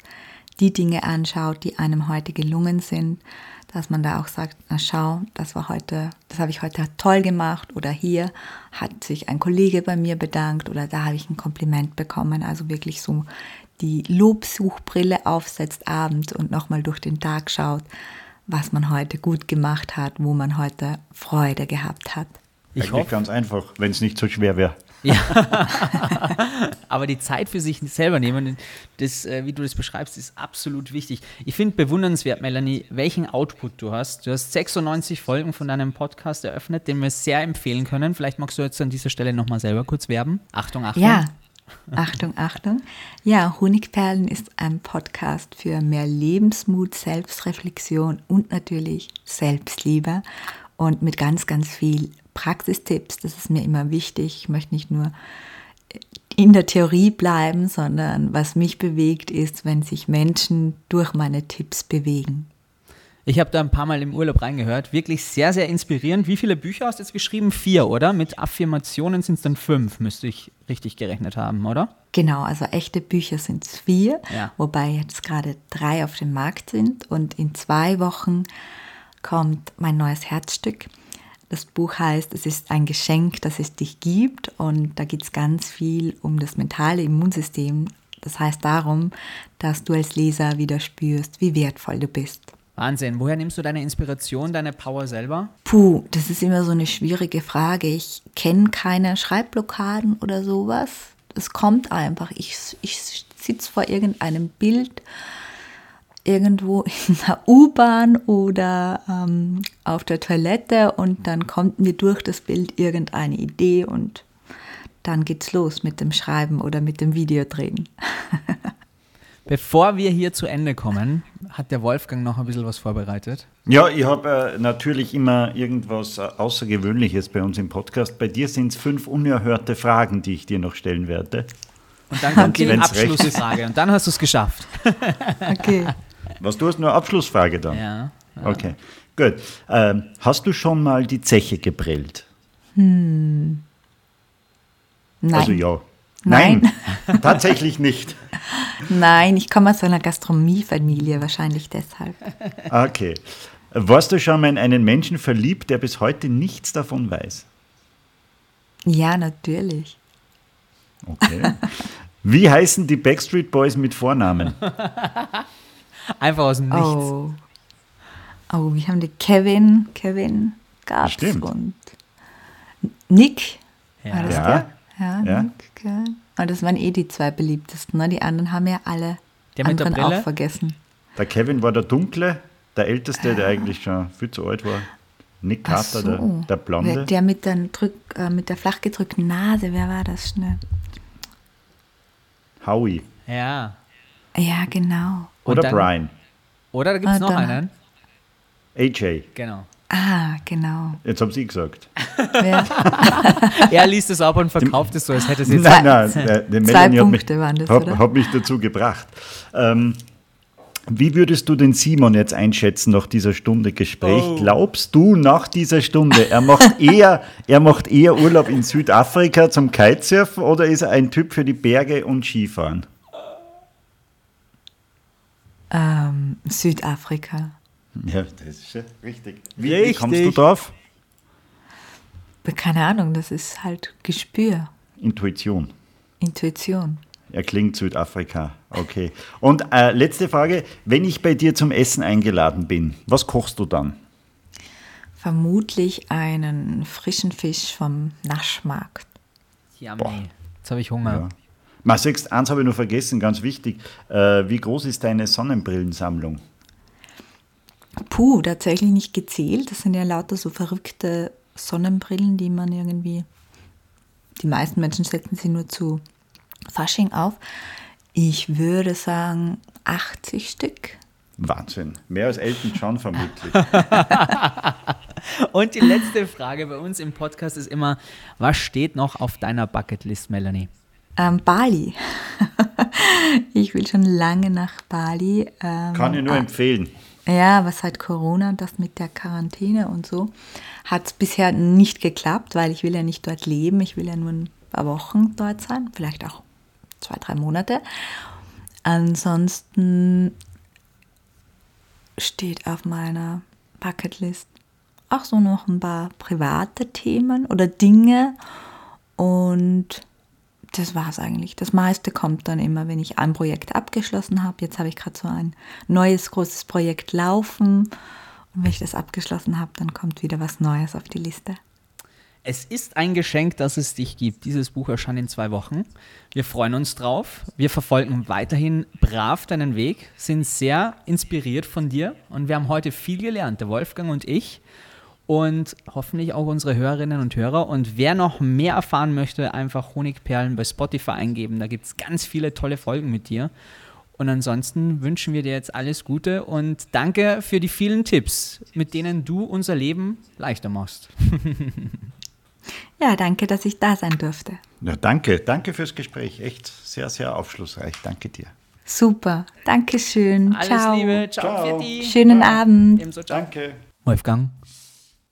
die Dinge anschaut, die einem heute gelungen sind, dass man da auch sagt, na schau, das war heute, das habe ich heute toll gemacht oder hier hat sich ein Kollege bei mir bedankt oder da habe ich ein Kompliment bekommen. Also wirklich so die Lobsuchbrille aufsetzt abends und nochmal durch den Tag schaut, was man heute gut gemacht hat, wo man heute Freude gehabt hat. Ich Eigentlich hoffe, ganz einfach, wenn es nicht so schwer wäre. Ja. [LAUGHS] Aber die Zeit für sich selber nehmen, das, äh, wie du das beschreibst, ist absolut wichtig. Ich finde bewundernswert, Melanie, welchen Output du hast. Du hast 96 Folgen von deinem Podcast eröffnet, den wir sehr empfehlen können. Vielleicht magst du jetzt an dieser Stelle nochmal selber kurz werben. Achtung, Achtung. Ja. Achtung, Achtung. Ja, Honigperlen ist ein Podcast für mehr Lebensmut, Selbstreflexion und natürlich Selbstliebe und mit ganz, ganz viel Praxistipps. Das ist mir immer wichtig. Ich möchte nicht nur in der Theorie bleiben, sondern was mich bewegt ist, wenn sich Menschen durch meine Tipps bewegen. Ich habe da ein paar Mal im Urlaub reingehört. Wirklich sehr, sehr inspirierend. Wie viele Bücher hast du jetzt geschrieben? Vier, oder? Mit Affirmationen sind es dann fünf, müsste ich richtig gerechnet haben, oder? Genau, also echte Bücher sind es vier, ja. wobei jetzt gerade drei auf dem Markt sind. Und in zwei Wochen kommt mein neues Herzstück. Das Buch heißt, es ist ein Geschenk, das es dich gibt und da geht es ganz viel um das mentale Immunsystem. Das heißt darum, dass du als Leser wieder spürst, wie wertvoll du bist. Wahnsinn. Woher nimmst du deine Inspiration, deine Power selber? Puh, das ist immer so eine schwierige Frage. Ich kenne keine Schreibblockaden oder sowas. Es kommt einfach. Ich, ich sitze vor irgendeinem Bild irgendwo in der U-Bahn oder ähm, auf der Toilette und dann kommt mir durch das Bild irgendeine Idee und dann geht's los mit dem Schreiben oder mit dem Videodrehen. [LAUGHS] Bevor wir hier zu Ende kommen, hat der Wolfgang noch ein bisschen was vorbereitet. Ja, ich habe äh, natürlich immer irgendwas äh, Außergewöhnliches bei uns im Podcast. Bei dir sind es fünf unerhörte Fragen, die ich dir noch stellen werde. Und dann kommt [LAUGHS] die Abschlussfrage und dann hast du es geschafft. okay. [LAUGHS] Was, du hast nur Abschlussfrage dann? Ja. ja. Okay, gut. Ähm, hast du schon mal die Zeche gebrellt? Hm. Nein. Also ja. Nein, Nein. tatsächlich nicht. [LAUGHS] Nein, ich komme aus einer Gastronomiefamilie, wahrscheinlich deshalb. Okay. Warst du schon mal in einen Menschen verliebt, der bis heute nichts davon weiß? Ja, natürlich. Okay. Wie heißen die Backstreet Boys mit Vornamen? [LAUGHS] Einfach aus dem Nichts. Oh, oh wir haben die Kevin, Kevin gab's Stimmt. und Nick. Ja. War das ja. Der? Ja, ja. Nick, Kevin. Und das waren eh die zwei beliebtesten. Ne? Die anderen haben ja alle der anderen auch vergessen. Der Kevin war der Dunkle, der Älteste, der eigentlich schon viel zu alt war. Nick Carter, so. der, der Blonde. Der mit der, Drück, äh, mit der flach gedrückten Nase, wer war das schnell? Howie. Ja. Ja, genau. Oder dann, Brian. Oder da gibt es ah, noch einen. AJ. Genau. Ah, genau. Jetzt haben Sie gesagt. [LAUGHS] er liest es ab und verkauft es so, als hätte es jetzt Nein, nein, [LAUGHS] der, der Zwei Punkte mich, waren das, hab, hat mich dazu gebracht. Ähm, wie würdest du den Simon jetzt einschätzen nach dieser Stunde Gespräch? Oh. Glaubst du nach dieser Stunde, er macht, [LAUGHS] eher, er macht eher Urlaub in Südafrika zum Kitesurfen oder ist er ein Typ für die Berge und Skifahren? Ähm, Südafrika. Ja, das ist ja richtig. Wie, richtig. wie kommst du drauf? Keine Ahnung, das ist halt Gespür. Intuition. Intuition. Er klingt Südafrika. Okay. Und äh, letzte Frage: Wenn ich bei dir zum Essen eingeladen bin, was kochst du dann? Vermutlich einen frischen Fisch vom Naschmarkt. Yummy. Jetzt habe ich Hunger. Ja. Man sagst, eins habe ich noch vergessen, ganz wichtig. Äh, wie groß ist deine Sonnenbrillensammlung? Puh, tatsächlich nicht gezählt. Das sind ja lauter so verrückte Sonnenbrillen, die man irgendwie. Die meisten Menschen setzen sie nur zu Fasching auf. Ich würde sagen 80 Stück. Wahnsinn. Mehr als Elton John vermutlich. [LAUGHS] Und die letzte Frage bei uns im Podcast ist immer, was steht noch auf deiner Bucketlist, Melanie? Ähm, Bali. [LAUGHS] ich will schon lange nach Bali. Ähm, Kann ich nur empfehlen. Ja, aber seit Corona und das mit der Quarantäne und so hat es bisher nicht geklappt, weil ich will ja nicht dort leben. Ich will ja nur ein paar Wochen dort sein, vielleicht auch zwei, drei Monate. Ansonsten steht auf meiner Bucketlist auch so noch ein paar private Themen oder Dinge und das war es eigentlich. Das meiste kommt dann immer, wenn ich ein Projekt abgeschlossen habe. Jetzt habe ich gerade so ein neues großes Projekt laufen. Und wenn ich das abgeschlossen habe, dann kommt wieder was Neues auf die Liste. Es ist ein Geschenk, dass es dich gibt. Dieses Buch erscheint in zwei Wochen. Wir freuen uns drauf. Wir verfolgen weiterhin brav deinen Weg, sind sehr inspiriert von dir und wir haben heute viel gelernt, der Wolfgang und ich und hoffentlich auch unsere Hörerinnen und Hörer. Und wer noch mehr erfahren möchte, einfach Honigperlen bei Spotify eingeben. Da gibt es ganz viele tolle Folgen mit dir. Und ansonsten wünschen wir dir jetzt alles Gute und danke für die vielen Tipps, mit denen du unser Leben leichter machst. [LAUGHS] ja, danke, dass ich da sein durfte. Ja, danke, danke fürs Gespräch. Echt sehr, sehr aufschlussreich. Danke dir. Super, danke schön. Alles ciao. Liebe, ciao. Ciao. Schönen Abend. Ebenso, ciao. Danke. Wolfgang,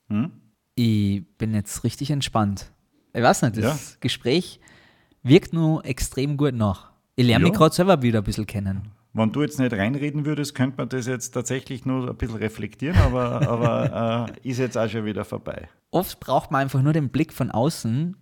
Hm? ich bin jetzt richtig entspannt. Ich weiß nicht, das Ja. Gespräch wirkt nur extrem gut nach. Ich lerne mich Ja. gerade selber wieder ein bisschen kennen. Wenn du jetzt nicht reinreden würdest, könnte man das jetzt tatsächlich nur ein bisschen reflektieren, aber, [LAUGHS] aber äh, ist jetzt auch schon wieder vorbei. Oft braucht man einfach nur den Blick von außen,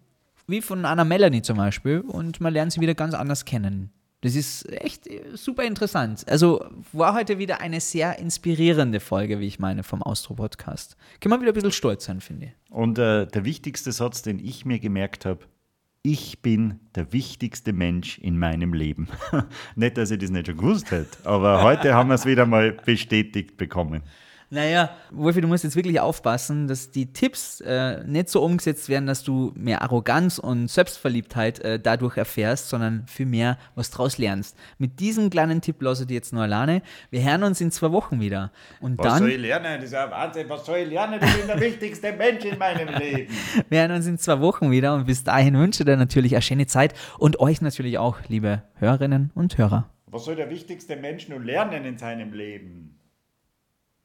wie von einer Melanie zum Beispiel, und man lernt sie wieder ganz anders kennen. Das ist echt äh, super interessant. Also war heute wieder eine sehr inspirierende Folge, wie ich meine, vom Austro-Podcast. Kann man wieder ein bisschen stolz sein, finde ich. Und äh, der wichtigste Satz, den ich mir gemerkt habe, ich bin der wichtigste Mensch in meinem Leben. [LAUGHS] nicht, dass ich das nicht schon gewusst hätte, aber heute haben wir es wieder mal bestätigt bekommen. Naja, Wolfi, du musst jetzt wirklich aufpassen, dass die Tipps äh, nicht so umgesetzt werden, dass du mehr Arroganz und Selbstverliebtheit äh, dadurch erfährst, sondern viel mehr was draus lernst. Mit diesem kleinen Tipp lasse ich dir jetzt nur alleine. Wir hören uns in zwei Wochen wieder. Und Was dann, soll ich lernen? Das ist ein Wahnsinn. Was soll ich lernen? Ich bin der wichtigste Mensch in meinem Leben. [LAUGHS] wir hören uns in zwei Wochen wieder. Und bis dahin wünsche ich dir natürlich eine schöne Zeit und euch natürlich auch, liebe Hörerinnen und Hörer. Was soll der wichtigste Mensch nun lernen in seinem Leben?